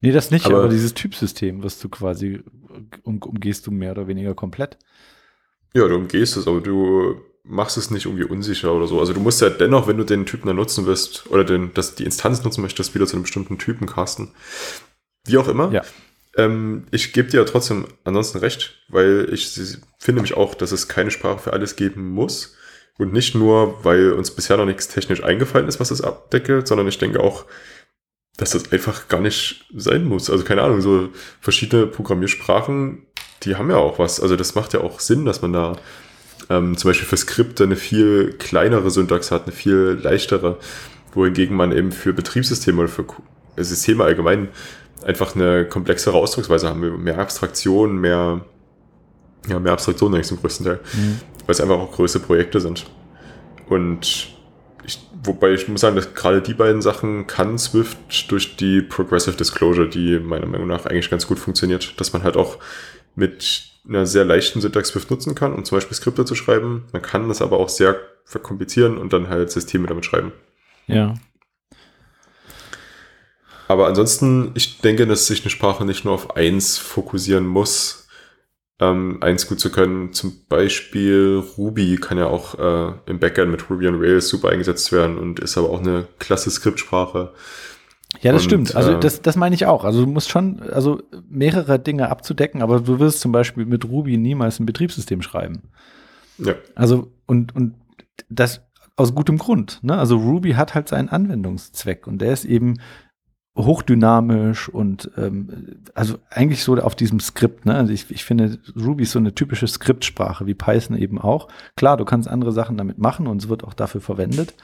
Nee, das nicht, aber, aber dieses Typsystem, was du quasi um, umgehst du mehr oder weniger komplett. Ja, du umgehst es, aber du machst es nicht irgendwie unsicher oder so. Also du musst ja dennoch, wenn du den Typen dann nutzen wirst oder den, das, die Instanz nutzen möchtest, wieder zu einem bestimmten Typen casten. Wie auch immer. Ja. Ähm, ich gebe dir ja trotzdem ansonsten recht, weil ich finde mich auch, dass es keine Sprache für alles geben muss. Und nicht nur, weil uns bisher noch nichts technisch eingefallen ist, was es abdeckelt, sondern ich denke auch, dass das einfach gar nicht sein muss. Also keine Ahnung, so verschiedene Programmiersprachen, die haben ja auch was. Also das macht ja auch Sinn, dass man da ähm, zum Beispiel für Skripte eine viel kleinere Syntax hat, eine viel leichtere, wohingegen man eben für Betriebssysteme oder für Systeme allgemein einfach eine komplexere Ausdrucksweise haben will. Mehr Abstraktion, mehr, ja, mehr Abstraktion eigentlich zum größten Teil. Mhm. Weil es einfach auch größere Projekte sind. Und ich, wobei ich muss sagen, dass gerade die beiden Sachen kann Swift durch die Progressive Disclosure, die meiner Meinung nach eigentlich ganz gut funktioniert, dass man halt auch mit einer sehr leichten Syntax Swift nutzen kann, um zum Beispiel Skripte zu schreiben. Man kann das aber auch sehr verkomplizieren und dann halt Systeme damit schreiben. Ja. Aber ansonsten, ich denke, dass sich eine Sprache nicht nur auf eins fokussieren muss, ähm, eins gut zu können. Zum Beispiel Ruby kann ja auch äh, im Backend mit Ruby on Rails super eingesetzt werden und ist aber auch eine klasse Skriptsprache. Ja, das Und, stimmt. Also äh, das, das meine ich auch. Also du musst schon, also mehrere Dinge abzudecken, aber du wirst zum Beispiel mit Ruby niemals ein Betriebssystem schreiben. Ja. Also und, und das aus gutem Grund. Ne? Also Ruby hat halt seinen Anwendungszweck und der ist eben hochdynamisch und ähm, also eigentlich so auf diesem Skript. Ne? Also ich, ich finde, Ruby ist so eine typische Skriptsprache, wie Python eben auch. Klar, du kannst andere Sachen damit machen und es wird auch dafür verwendet.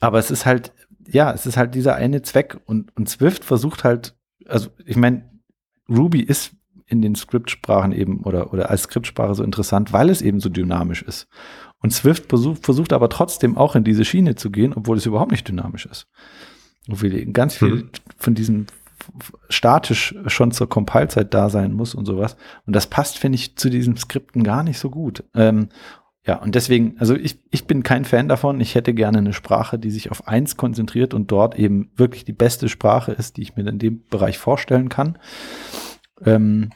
Aber es ist halt, ja, es ist halt dieser eine Zweck und, und Swift versucht halt, also ich meine, Ruby ist in den Skriptsprachen eben oder, oder als Skriptsprache so interessant, weil es eben so dynamisch ist. Und Swift versucht, versucht aber trotzdem auch in diese Schiene zu gehen, obwohl es überhaupt nicht dynamisch ist. Obwohl ganz viel Mhm. von diesem statisch schon zur Compile-Zeit da sein muss und sowas. Und das passt, finde ich, zu diesen Skripten gar nicht so gut. Ähm, ja, und deswegen, also ich, ich bin kein Fan davon. Ich hätte gerne eine Sprache, die sich auf eins konzentriert und dort eben wirklich die beste Sprache ist, die ich mir in dem Bereich vorstellen kann. Ähm,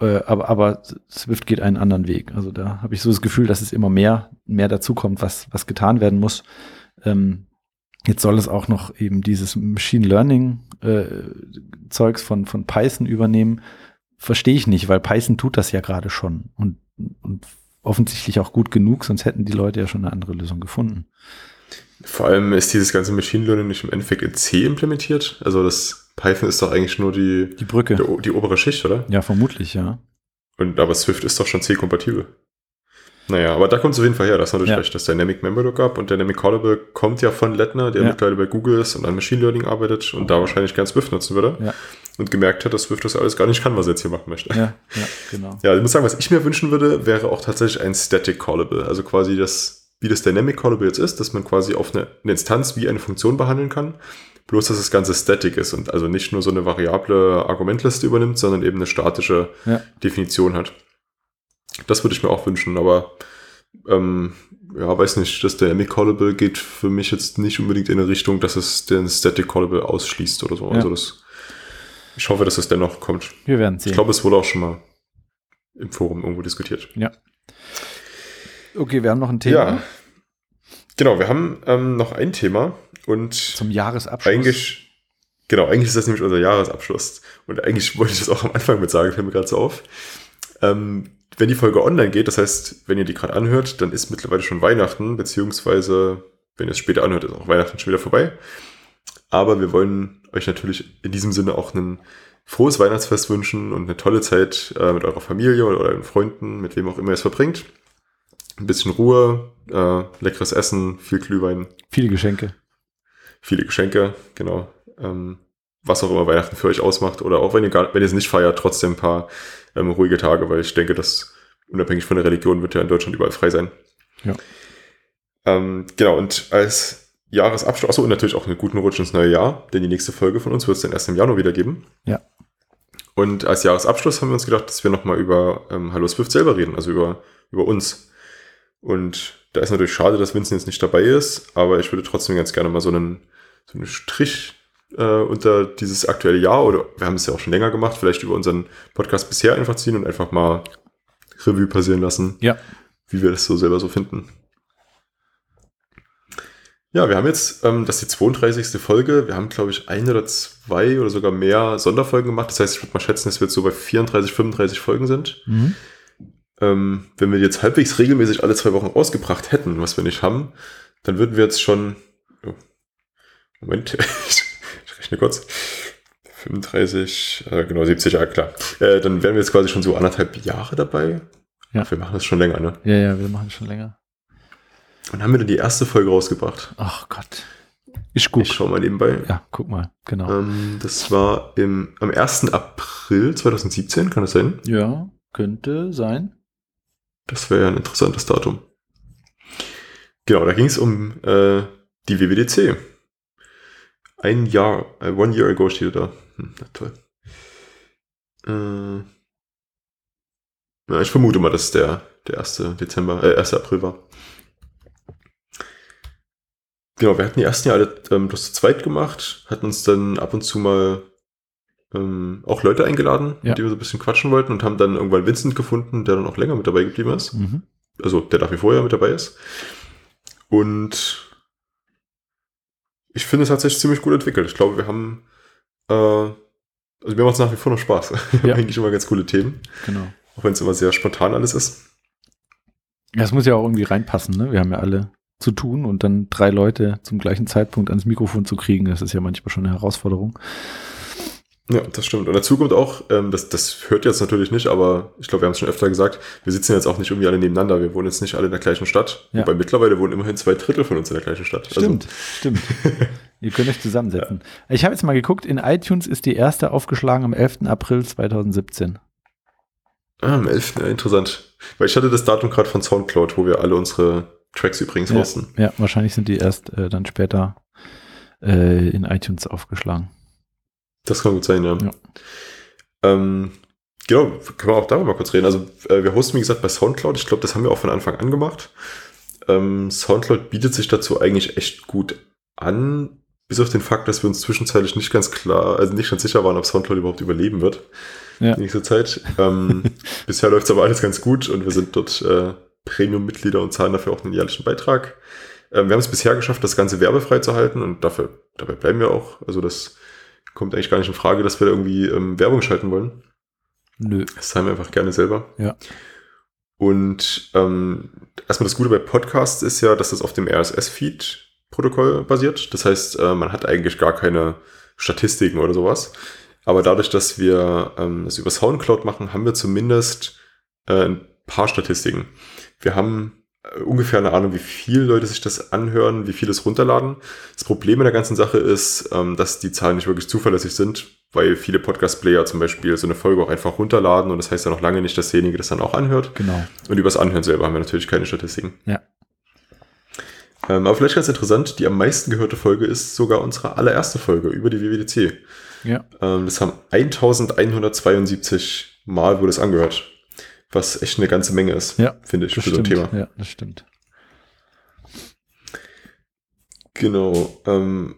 äh, aber, aber Swift geht einen anderen Weg. Also da habe ich so das Gefühl, dass es immer mehr, mehr dazukommt, was, was getan werden muss. Ähm, jetzt soll es auch noch eben dieses Machine Learning äh, Zeugs von, von Python übernehmen. Verstehe ich nicht, weil Python tut das ja gerade schon und, und offensichtlich auch gut genug, sonst hätten die Leute ja schon eine andere Lösung gefunden. Vor allem ist dieses ganze Machine Learning nicht im Endeffekt in C implementiert. Also das Python ist doch eigentlich nur die, Die Brücke. die, die obere Schicht, oder? Ja, vermutlich, ja. Und aber Swift ist doch schon C-kompatibel. Naja, aber da kommt es auf jeden Fall her, das ist natürlich Ja. recht. Das Dynamic Member Lookup und Dynamic Callable kommt ja von Lettner, der Ja. mittlerweile bei Google ist und an Machine Learning arbeitet und da wahrscheinlich gern Swift nutzen würde. Ja. Und gemerkt hat, dass Swift das alles gar nicht kann, was er jetzt hier machen möchte. Ja, ja, genau. Ja, ich muss sagen, was ich mir wünschen würde, wäre auch tatsächlich ein Static Callable. Also quasi das, wie das Dynamic Callable jetzt ist, dass man quasi auf eine, eine Instanz wie eine Funktion behandeln kann. Bloß, dass das Ganze static ist und also nicht nur so eine variable Argumentliste übernimmt, sondern eben eine statische. Definition hat. Das würde ich mir auch wünschen, aber ähm, ja, weiß nicht, das Dynamic Callable geht für mich jetzt nicht unbedingt in eine Richtung, dass es den Static Callable ausschließt oder so. Ja. Also das, ich hoffe, dass es dennoch kommt. Wir werden sehen. Ich glaube, es wurde auch schon mal im Forum irgendwo diskutiert. okay, wir haben noch ein Thema Ja. Genau, wir haben ähm, noch ein Thema und zum Jahresabschluss. eigentlich, genau, eigentlich ist das nämlich unser Jahresabschluss. Und eigentlich wollte ich das auch am Anfang mit sagen, fällt mir gerade so auf. Ähm, wenn die Folge online geht, das heißt, wenn ihr die gerade anhört, dann ist mittlerweile schon Weihnachten, beziehungsweise, wenn ihr es später anhört, ist auch Weihnachten schon wieder vorbei. Aber wir wollen euch natürlich in diesem Sinne auch ein frohes Weihnachtsfest wünschen und eine tolle Zeit äh, mit eurer Familie oder euren Freunden, mit wem auch immer ihr es verbringt. Ein bisschen Ruhe, äh, leckeres Essen, viel Glühwein, Viele Geschenke. viele Geschenke, genau. Ähm, was auch immer Weihnachten für euch ausmacht. Oder auch wenn ihr, gar, wenn ihr es nicht feiert, trotzdem ein paar ähm, ruhige Tage, weil ich denke, dass unabhängig von der Religion wird ja in Deutschland überall frei sein. Ja. Ähm, genau, und als Jahresabschluss, achso, und natürlich auch einen guten Rutsch ins neue Jahr, denn die nächste Folge von uns wird es dann erst im Januar wieder geben. Ja. Und als Jahresabschluss haben wir uns gedacht, dass wir nochmal über ähm, Hallo Swift selber reden, also über, über uns. Und da ist natürlich schade, dass Vincent jetzt nicht dabei ist, aber ich würde trotzdem ganz gerne mal so einen, so einen Strich äh, unter dieses aktuelle Jahr, oder wir haben es ja auch schon länger gemacht, vielleicht über unseren Podcast bisher einfach ziehen und einfach mal Revue passieren lassen, Ja. wie wir das so selber so finden. Ja, wir haben jetzt, ähm, das ist die 32. Folge. Wir haben, glaube ich, ein oder zwei oder sogar mehr Sonderfolgen gemacht. Das heißt, ich würde mal schätzen, dass wir jetzt so bei 34, 35 Folgen sind. Mhm. Ähm, wenn wir jetzt halbwegs regelmäßig alle zwei Wochen ausgebracht hätten, was wir nicht haben, dann würden wir jetzt schon. Oh, Moment, ich, ich rechne kurz. 35, äh, genau, 70 Jahre, klar. Äh, dann wären wir jetzt quasi schon so anderthalb Jahre dabei. Ja. Ach, wir machen das schon länger, ne? Ja, ja, wir machen schon länger. Und haben wir dann die erste Folge rausgebracht. Ach Gott. Ich guck. Ich schau mal nebenbei. Ja, guck mal, genau. Ähm, das war im, am 1. April 2017, kann das sein? Ja, könnte sein. Das wäre ja ein interessantes Datum. Genau, da ging es um äh, die WWDC. Ein Jahr, äh, one year ago steht da. Hm, na toll. Äh, Ja, ich vermute mal, dass der, der 1. Dezember, äh, 1. April war. Genau, wir hatten die ersten Jahre ähm, das zu zweit gemacht, hatten uns dann ab und zu mal ähm, auch Leute eingeladen, Ja. mit denen wir so ein bisschen quatschen wollten und haben dann irgendwann Vincent gefunden, der dann auch länger mit dabei geblieben ist. Mhm. Also der nach wie vor ja mit dabei ist. Und ich finde, es hat sich ziemlich gut entwickelt. Ich glaube, wir haben, äh, also mir macht es nach wie vor noch Spaß. Wir haben Ja. Eigentlich immer ganz coole Themen, Genau. auch wenn es immer sehr spontan alles ist. Ja, es muss ja auch irgendwie reinpassen, ne? Wir haben ja alle zu tun und dann drei Leute zum gleichen Zeitpunkt ans Mikrofon zu kriegen, das ist ja manchmal schon eine Herausforderung. Ja, das stimmt. Und dazu kommt auch, ähm, das, das hört jetzt natürlich nicht, aber ich glaube, wir haben es schon öfter gesagt, wir sitzen jetzt auch nicht irgendwie alle nebeneinander. Wir wohnen jetzt nicht alle in der gleichen Stadt. Ja. Wobei mittlerweile wohnen immerhin zwei Drittel von uns in der gleichen Stadt. Stimmt, stimmt. Ihr könnt euch zusammensetzen. Ich habe jetzt mal geguckt, in iTunes ist die erste aufgeschlagen am 11. April 2017. Also, ah, am 11. Ja, interessant. Weil ich hatte das Datum gerade von Soundcloud, wo wir alle unsere Tracks übrigens Ja. hosten. Ja, wahrscheinlich sind die erst äh, dann später äh, in iTunes aufgeschlagen. Das kann gut sein, ja. Ja. Ähm, genau, können wir auch darüber mal kurz reden. Also äh, wir hosten, wie gesagt, bei Soundcloud. Ich glaube, das haben wir auch von Anfang an gemacht. Ähm, Soundcloud bietet sich dazu eigentlich echt gut an, bis auf den Fakt, dass wir uns zwischenzeitlich nicht ganz klar, also nicht ganz sicher waren, ob Soundcloud überhaupt überleben wird Ja. die nächste Zeit. Ähm, bisher läuft es aber alles ganz gut und wir sind dort äh, Premium-Mitglieder und zahlen dafür auch einen jährlichen Beitrag. Ähm, wir haben es bisher geschafft, das Ganze werbefrei zu halten und dafür, dabei bleiben wir auch. Also das kommt eigentlich gar nicht in Frage, dass wir da irgendwie ähm, Werbung schalten wollen. Nö. Das zahlen wir einfach gerne selber. Ja. Und ähm, erstmal das Gute bei Podcasts ist ja, dass das auf dem RSS-Feed-Protokoll basiert. Das heißt, äh, man hat eigentlich gar keine Statistiken oder sowas. Aber dadurch, dass wir ähm, das über Soundcloud machen, haben wir zumindest äh, ein paar Statistiken. Wir haben ungefähr eine Ahnung, wie viele Leute sich das anhören, wie viele es runterladen. Das Problem in der ganzen Sache ist, ähm, dass die Zahlen nicht wirklich zuverlässig sind, weil viele Podcast-Player zum Beispiel so eine Folge auch einfach runterladen und das heißt ja noch lange nicht, dass derjenige das dann auch anhört. Genau. Und übers Anhören selber haben wir natürlich keine Statistiken. Ja. Ähm, aber vielleicht ganz interessant, die am meisten gehörte Folge ist sogar unsere allererste Folge über die WWDC. Ja. Ähm, das haben 1172 Mal wurde es angehört. Was echt eine ganze Menge ist, Ja, finde ich, für so ein stimmt. Thema. Ja, das stimmt. Genau. Ähm,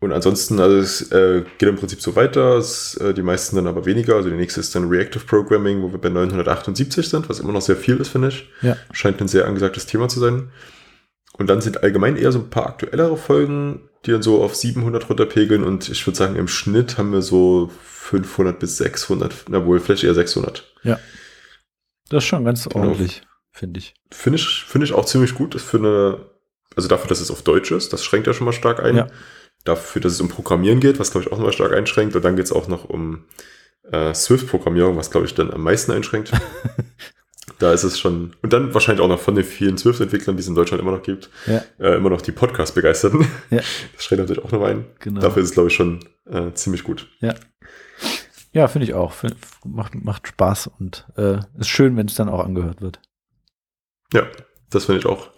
und ansonsten, also es äh, geht im Prinzip so weiter. Es, äh, die meisten dann aber weniger. Also die nächste ist dann Reactive Programming, wo wir bei 978 sind, was immer noch sehr viel ist, finde ich. Ja. Scheint ein sehr angesagtes Thema zu sein. Und dann sind allgemein eher so ein paar aktuellere Folgen, die dann so auf 700 runterpegeln. Und ich würde sagen, im Schnitt haben wir so 500 bis 600, na wohl, vielleicht eher 600. Das ist schon ganz Genau. ordentlich, finde ich. Finde ich, finde ich auch ziemlich gut. Für eine, also dafür, dass es auf Deutsch ist, das schränkt ja schon mal stark ein. Ja. Dafür, dass es um Programmieren geht, was glaube ich auch nochmal stark einschränkt. Und dann geht es auch noch um äh, Swift-Programmierung, was glaube ich dann am meisten einschränkt. da ist es schon, und dann wahrscheinlich auch noch von den vielen Swift-Entwicklern, die es in Deutschland immer noch gibt, Ja, äh, immer noch die Podcast-Begeisterten. Ja. Das schränkt natürlich auch nochmal ein. genau. Dafür ist es glaube ich schon äh, ziemlich gut. Ja, finde ich auch. Find, macht, macht Spaß und äh, ist schön, wenn es dann auch angehört wird. Ja, das finde ich auch.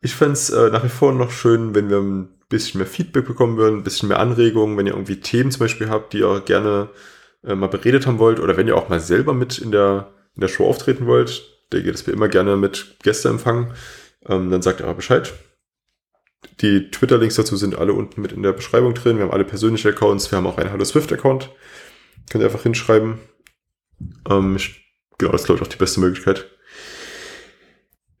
Ich fände es äh, nach wie vor noch schön, wenn wir ein bisschen mehr Feedback bekommen würden, ein bisschen mehr Anregungen, wenn ihr irgendwie Themen zum Beispiel habt, die ihr gerne äh, mal beredet haben wollt oder wenn ihr auch mal selber mit in der, in der Show auftreten wollt, der geht es wir immer gerne mit Gäste empfangen, ähm, dann sagt aber Bescheid. Die Twitter-Links dazu sind alle unten mit in der Beschreibung drin. Wir haben alle persönliche Accounts, wir haben auch einen Hallo Swift-Account. Könnt ihr einfach hinschreiben. Ähm, ich, genau, das ist, glaube ich, auch die beste Möglichkeit.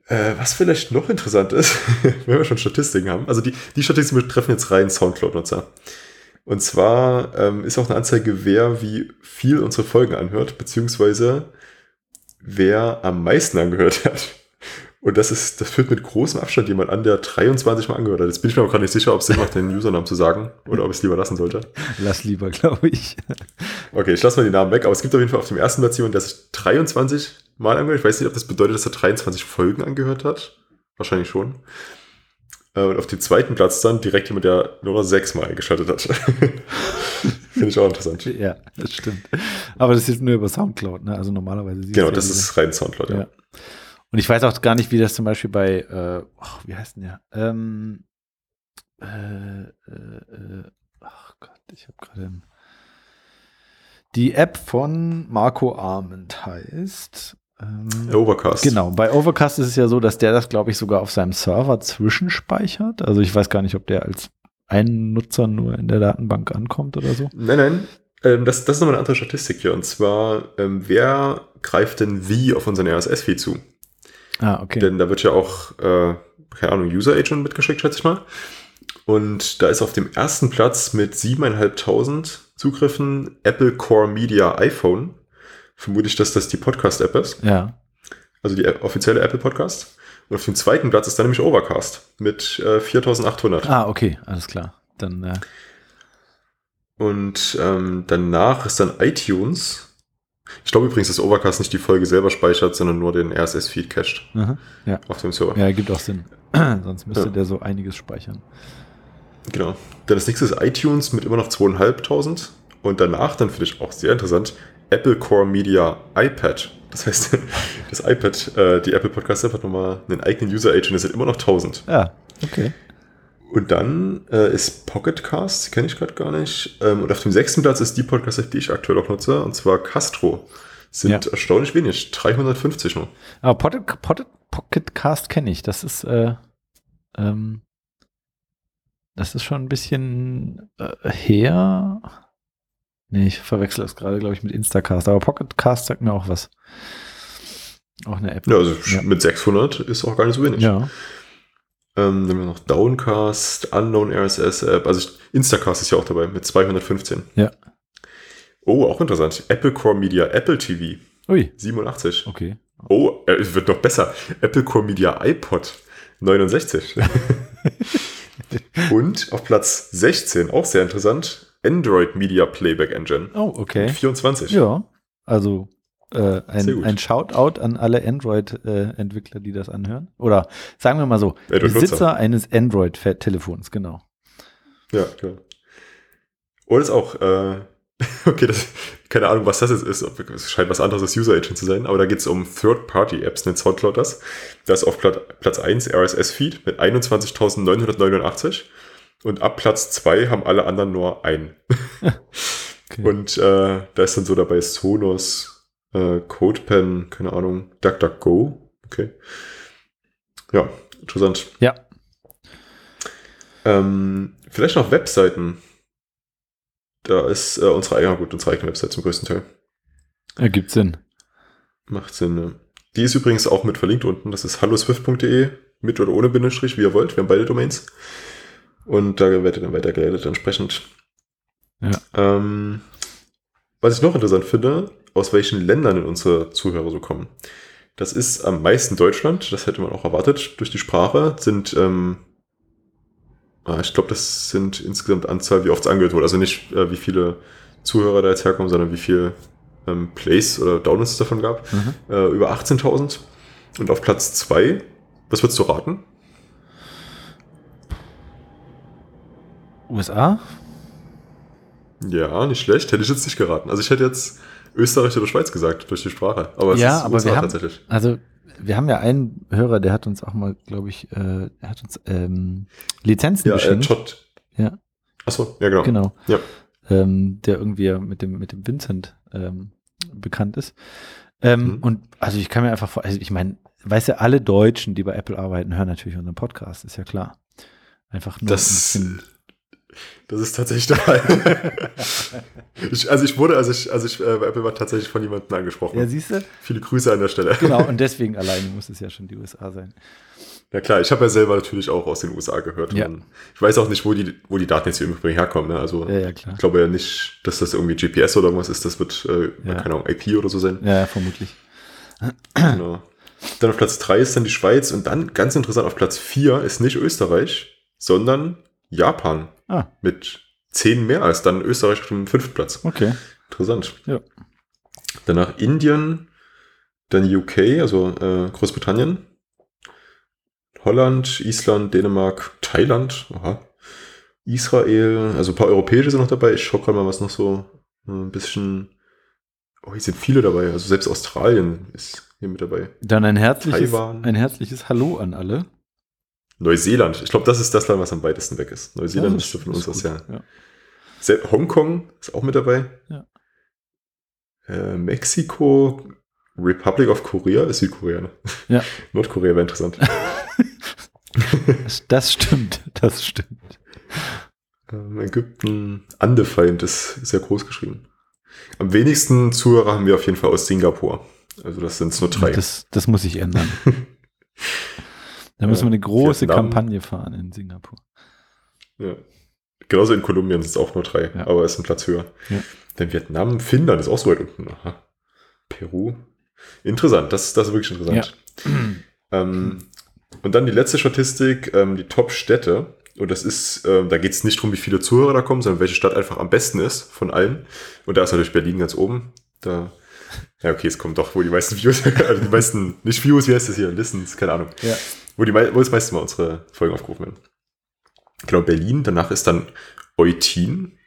Äh, was vielleicht noch interessant ist, wenn wir schon Statistiken haben, also die, die Statistiken betreffen jetzt rein Soundcloud-Nutzer. Und zwar ähm, ist auch eine Anzeige, wer wie viel unsere Folgen anhört, beziehungsweise wer am meisten angehört hat. Und das ist, das führt mit großem Abstand jemand an, der 23 Mal angehört hat. Jetzt bin ich mir aber gerade nicht sicher, ob es Sinn macht, den Usernamen zu sagen oder ob ich es lieber lassen sollte. Lass lieber, glaube ich. Okay, ich lasse mal die Namen weg, aber es gibt auf jeden Fall auf dem ersten Platz jemanden, der sich 23 Mal angehört. Ich weiß nicht, ob das bedeutet, dass er 23 Folgen angehört hat. Wahrscheinlich schon. Äh, Und auf dem zweiten Platz dann direkt jemand, der nur noch sechs Mal eingeschaltet hat. Finde ich auch interessant. Ja, das stimmt. Aber das ist nur über Soundcloud, ne? Also normalerweise Genau, ja das diese- ist rein Soundcloud, ja. Ja. Und ich weiß auch gar nicht, wie das zum Beispiel bei, äh, ach, wie heißt denn der? Ähm, äh, äh, äh, ach Gott, ich habe gerade. Die App von Marco Arment heißt. Ähm, Overcast. Genau, bei Overcast ist es ja so, dass der das, glaube ich, sogar auf seinem Server zwischenspeichert. Also ich weiß gar nicht, ob der als ein Nutzer nur in der Datenbank ankommt oder so. Nein, nein. Ähm, das, das ist nochmal eine andere Statistik hier. Und zwar, ähm, wer greift denn wie auf unseren RSS-Feed zu? Ah, okay. Denn da wird ja auch, äh, keine Ahnung, User Agent mitgeschickt, schätze ich mal. Und da ist auf dem ersten Platz mit 7.500 Zugriffen Apple Core Media iPhone. Vermute ich, dass das die Podcast-App ist. ja. Also die offizielle Apple Podcast. Und auf dem zweiten Platz ist dann nämlich Overcast mit äh, 4800. Ah, okay, alles klar. Dann, äh, Und ähm, danach ist dann iTunes. Ich glaube übrigens, dass Overcast nicht die Folge selber speichert, sondern nur den RSS-Feed cached aha, ja. auf dem Server. ja, gibt auch Sinn. Sonst müsste Ja. der so einiges speichern. Genau. Dann das nächste ist iTunes mit immer noch 2500. Und danach, dann finde ich auch sehr interessant, Apple Core Media iPad. Das heißt, das iPad, äh, die Apple Podcast App hat nochmal einen eigenen User Agent, das sind immer noch 1000. Ja, okay. Und dann äh, ist Pocket Cast, kenne ich gerade gar nicht. Ähm, und auf dem sechsten Platz ist die Podcast-App, die ich aktuell auch nutze, und zwar Castro. Sind Ja. erstaunlich wenig, 350 nur. Aber Pocket, Pocket, Pocket Cast kenne ich. Das ist, äh, ähm, das ist schon ein bisschen äh, her. Nee, ich verwechsel das gerade, glaube ich, mit Instacast. Aber Pocket Cast sagt mir auch was. Auch eine App. Ja, also Ja. mit 600 ist auch gar nicht so wenig. Ja. Ähm, dann haben wir noch Downcast, Unknown RSS App, also Instacast ist ja auch dabei mit 215. Ja. Oh, auch interessant. Apple Core Media, Apple TV, Ui, 87. okay. Oh, äh, es wird noch besser. Apple Core Media iPod, 69. Und auf Platz 16, auch sehr interessant, Android Media Playback Engine, Oh, okay. 24. Ja, also äh, ein, ein Shoutout an alle Android-Entwickler, die das anhören. Oder sagen wir mal so. Besitzer eines Android-Telefons, genau. Ja, klar. Und ist auch, äh, okay, das, keine Ahnung, was das jetzt ist. Es scheint was anderes als User Agent zu sein, aber da geht es um Third-Party-Apps, nennt Soundcloud das. Da ist auf Plat Platz 1 RSS-Feed mit 21.989 und ab Platz 2 haben alle anderen nur einen. Okay. Und äh, da ist dann so dabei Sonos, äh, CodePen, keine Ahnung, DuckDuckGo. Okay. Ja, interessant. Ja. Ähm, vielleicht noch Webseiten. Da ist äh, unsere, ja gut, unsere eigene Website zum größten Teil. Ergibt Sinn. Macht Sinn. Ne? Die ist übrigens auch mit verlinkt unten. Das ist halloswift.de mit oder ohne Bindestrich, wie ihr wollt. Wir haben beide Domains. Und da werdet ihr dann weitergeleitet entsprechend. Ja. Ähm, was ich noch interessant finde, aus welchen Ländern unsere Zuhörer so kommen. Das ist am meisten Deutschland, das hätte man auch erwartet, durch die Sprache, sind, ähm, ah, ich glaube, das sind insgesamt Anzahl, wie oft es angehört wurde. Also nicht, äh, wie viele Zuhörer da jetzt herkommen, sondern wie viel ähm, Plays oder Downloads es davon gab. Mhm. Äh, über 18.000. Und auf Platz 2, was würdest du raten? USA? Ja, nicht schlecht. Hätte ich jetzt nicht geraten. Also ich hätte jetzt Österreich oder Schweiz gesagt, durch die Sprache. Aber es Ja, ist aber USA wir haben- tatsächlich. Also, wir haben ja einen Hörer, der hat uns auch mal, glaube ich, äh, er hat uns ähm, Lizenzen Ja, äh, geschenkt. Todd. Ja. Achso, ja genau. Genau. Ja. Ähm, der irgendwie mit dem, mit dem Vincent ähm, bekannt ist. Ähm, Mhm. Und also ich kann mir einfach vor, also ich meine, weißt du, alle Deutschen, die bei Apple arbeiten, hören natürlich unseren Podcast, ist ja klar. Einfach nur Das, ein. Das ist tatsächlich der Fall. ich, also ich wurde, als ich, als ich äh, bei Apple war, tatsächlich von jemandem angesprochen. Ja, siehst du? Viele Grüße an der Stelle. Genau, und deswegen alleine muss es ja schon die USA sein. Ja klar, ich habe ja selber natürlich auch aus den USA gehört. Ja. Ich weiß auch nicht, wo die, wo die Daten jetzt hier im Übrigen herkommen. Ne? Also Ja, ja, klar. ich glaube ja nicht, dass das irgendwie GPS oder irgendwas ist. Das wird, äh, keine Ahnung, IP oder so sein. Ja, ja, vermutlich. Genau. Dann auf Platz 3 ist dann die Schweiz und dann ganz interessant auf Platz 4 ist nicht Österreich, sondern Japan Ah, mit 10 mehr als dann Österreich auf dem fünften Platz. okay. Interessant. Ja. Danach Indien, dann UK, also äh, Großbritannien, Holland, Island, Dänemark, Thailand, aha. Israel, also ein paar europäische sind noch dabei. Ich schaue gerade mal, was noch so äh, ein bisschen. Oh, hier sind viele dabei. Also selbst Australien ist hier mit dabei. Dann ein herzliches, Taiwan. ein herzliches Hallo an alle. Neuseeland. Ich glaube, das ist das Land, was am weitesten weg ist. Neuseeland ist so von uns aus ja. ja. Hongkong ist auch mit dabei. Ja. Äh, Mexiko, Republic of Korea ist Südkorea, ne? Ja. Nordkorea wäre interessant. Das, stimmt, das stimmt. ähm, Ägypten, Andefeind ist sehr groß geschrieben. Am wenigsten Zuhörer haben wir auf jeden Fall aus Singapur. Also das sind nur drei. Das, das muss sich ändern. Da müssen wir eine große Vietnam. Kampagne fahren in Singapur. Ja. Genauso in Kolumbien sind es auch nur drei, Ja. aber es ist ein Platz höher. Ja. Dann Vietnam, Finnland ist auch so weit unten. Aha. Peru. Interessant, das, das ist wirklich interessant. Ähm, und dann die letzte Statistik, ähm, die Top-Städte. Und das ist, ähm, da geht es nicht darum, wie viele Zuhörer da kommen, sondern welche Stadt einfach am besten ist von allen. Und da ist natürlich Berlin ganz oben. Da, ja, okay, es kommt doch, wo die meisten Views, also die meisten, nicht Views, wie heißt das hier? Listens, keine Ahnung. Ja. Wo, die, wo das meiste Mal unsere Folgen aufgerufen werden. Genau, Berlin, danach ist dann Eutin.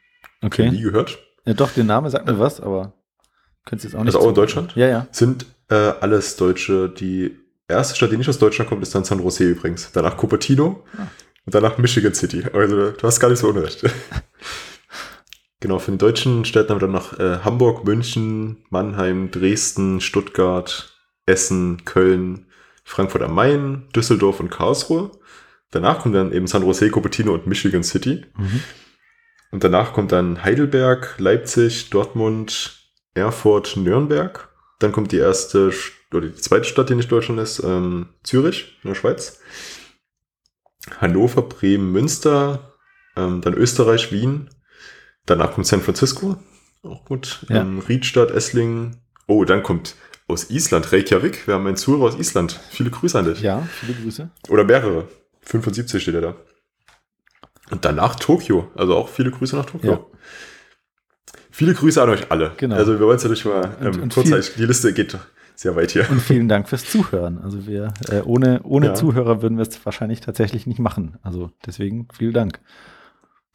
Okay. Nie gehört. Ja, doch, der Name sagt mir was, aber könntest jetzt auch nicht. Also auch in Deutschland? Ja, ja. Sind äh, alles Deutsche. Die erste Stadt, die nicht aus Deutschland kommt, ist dann San Jose übrigens. Danach Cupertino Ah. und danach Michigan City. Also du hast gar nicht so unrecht. genau, von den deutschen Städten haben wir dann noch äh, Hamburg, München, Mannheim, Dresden, Stuttgart, Essen, Köln, Frankfurt am Main, Düsseldorf und Karlsruhe. Danach kommt dann eben San Jose, Cupertino und Michigan City. Mhm. Und danach kommt dann Heidelberg, Leipzig, Dortmund, Erfurt, Nürnberg. Dann kommt die erste St- oder die zweite Stadt, die nicht Deutschland ist, ähm, Zürich in der Schweiz. Hannover, Bremen, Münster, ähm, dann Österreich, Wien. Danach kommt San Francisco, auch gut. Ja. Ähm, Riedstadt, Esslingen. Oh, dann kommt aus Island, Reykjavik. Wir haben einen Zuhörer aus Island. Viele Grüße an dich. Ja, viele Grüße. Oder mehrere. 75 steht er da. Und danach Tokio. Also auch viele Grüße nach Tokio. Ja. Viele Grüße an euch alle. Genau. Also wir wollen es natürlich mal Und- ähm, und kurz, viel- die Liste geht sehr weit hier. Und vielen Dank fürs Zuhören. Also wir, äh, ohne, ohne Ja. Zuhörer würden wir es wahrscheinlich tatsächlich nicht machen. Also deswegen vielen Dank.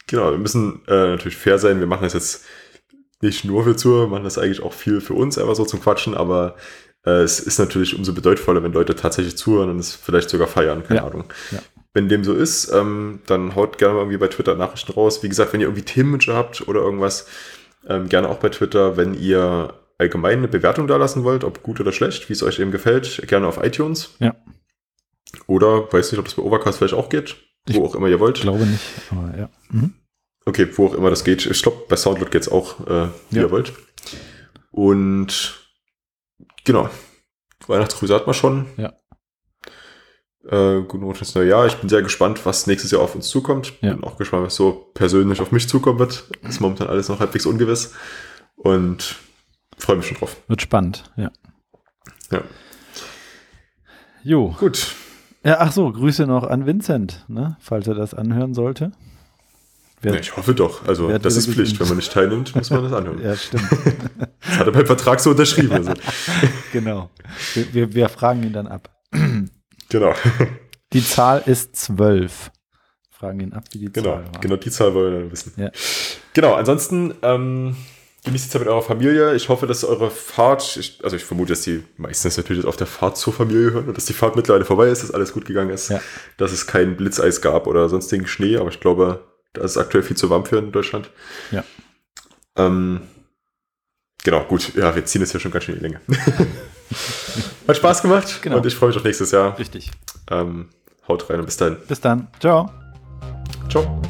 Genau, wir müssen äh, natürlich fair sein. Wir machen das jetzt nicht nur für Zuhörer, wir machen das eigentlich auch viel für uns, einfach so zum Quatschen, aber äh, es ist natürlich umso bedeutungsvoller, wenn Leute tatsächlich zuhören und es vielleicht sogar feiern, keine Ja. Ahnung. Ja. Wenn dem so ist, ähm, dann haut gerne mal irgendwie bei Twitter Nachrichten raus. Wie gesagt, wenn ihr irgendwie Themenwünsche habt oder irgendwas, ähm, gerne auch bei Twitter. Wenn ihr allgemein eine Bewertung da lassen wollt, ob gut oder schlecht, wie es euch eben gefällt, gerne auf iTunes. Ja. Oder weiß nicht, ob das bei Overcast vielleicht auch geht, wo Ich auch immer ihr wollt. Ich glaube nicht, aber ja. Mhm. Okay, wo auch immer das geht. Ich glaube, bei Soundcloud geht's auch, äh, wie Ja. ihr wollt. Und genau. Weihnachtsgrüße hat man schon. Ja. Äh, guten Rutsch ins neue Jahr. Ich bin sehr gespannt, was nächstes Jahr auf uns zukommt. Ja. Bin auch gespannt, was so persönlich auf mich zukommen wird. Ist momentan alles noch halbwegs ungewiss. Und freue mich schon drauf. Wird spannend, ja. Ja. Jo. Gut. Ja, ach so, Grüße noch an Vincent, ne, falls er das anhören sollte. Wer- ich hoffe doch. Also, das ist Pflicht. Wenn man nicht teilnimmt, muss man das anhören. Ja, stimmt. Das hat er beim Vertrag so unterschrieben. Also. genau. Wir, wir, wir fragen ihn dann ab. Genau. Die Zahl ist zwölf. Fragen ihn ab, wie die Genau, Zahl war. genau die Zahl wollen wir dann wissen. Ja. Genau, ansonsten ähm, genießt die Zeit mit eurer Familie. Ich hoffe, dass eure Fahrt, ich, also ich vermute, dass die meistens natürlich auf der Fahrt zur Familie hören und dass die Fahrt mittlerweile vorbei ist, dass alles gut gegangen ist, Ja. dass es kein Blitzeis gab oder sonstigen Schnee, aber ich glaube, da ist es aktuell viel zu warm für in Deutschland. Ja. Ähm, genau, gut, ja, wir ziehen es ja schon ganz schön in die Länge. Hat Spaß gemacht Genau. und ich freue mich auf nächstes Jahr. Richtig. Ähm, haut rein und bis dahin. Bis dann. Ciao. Ciao.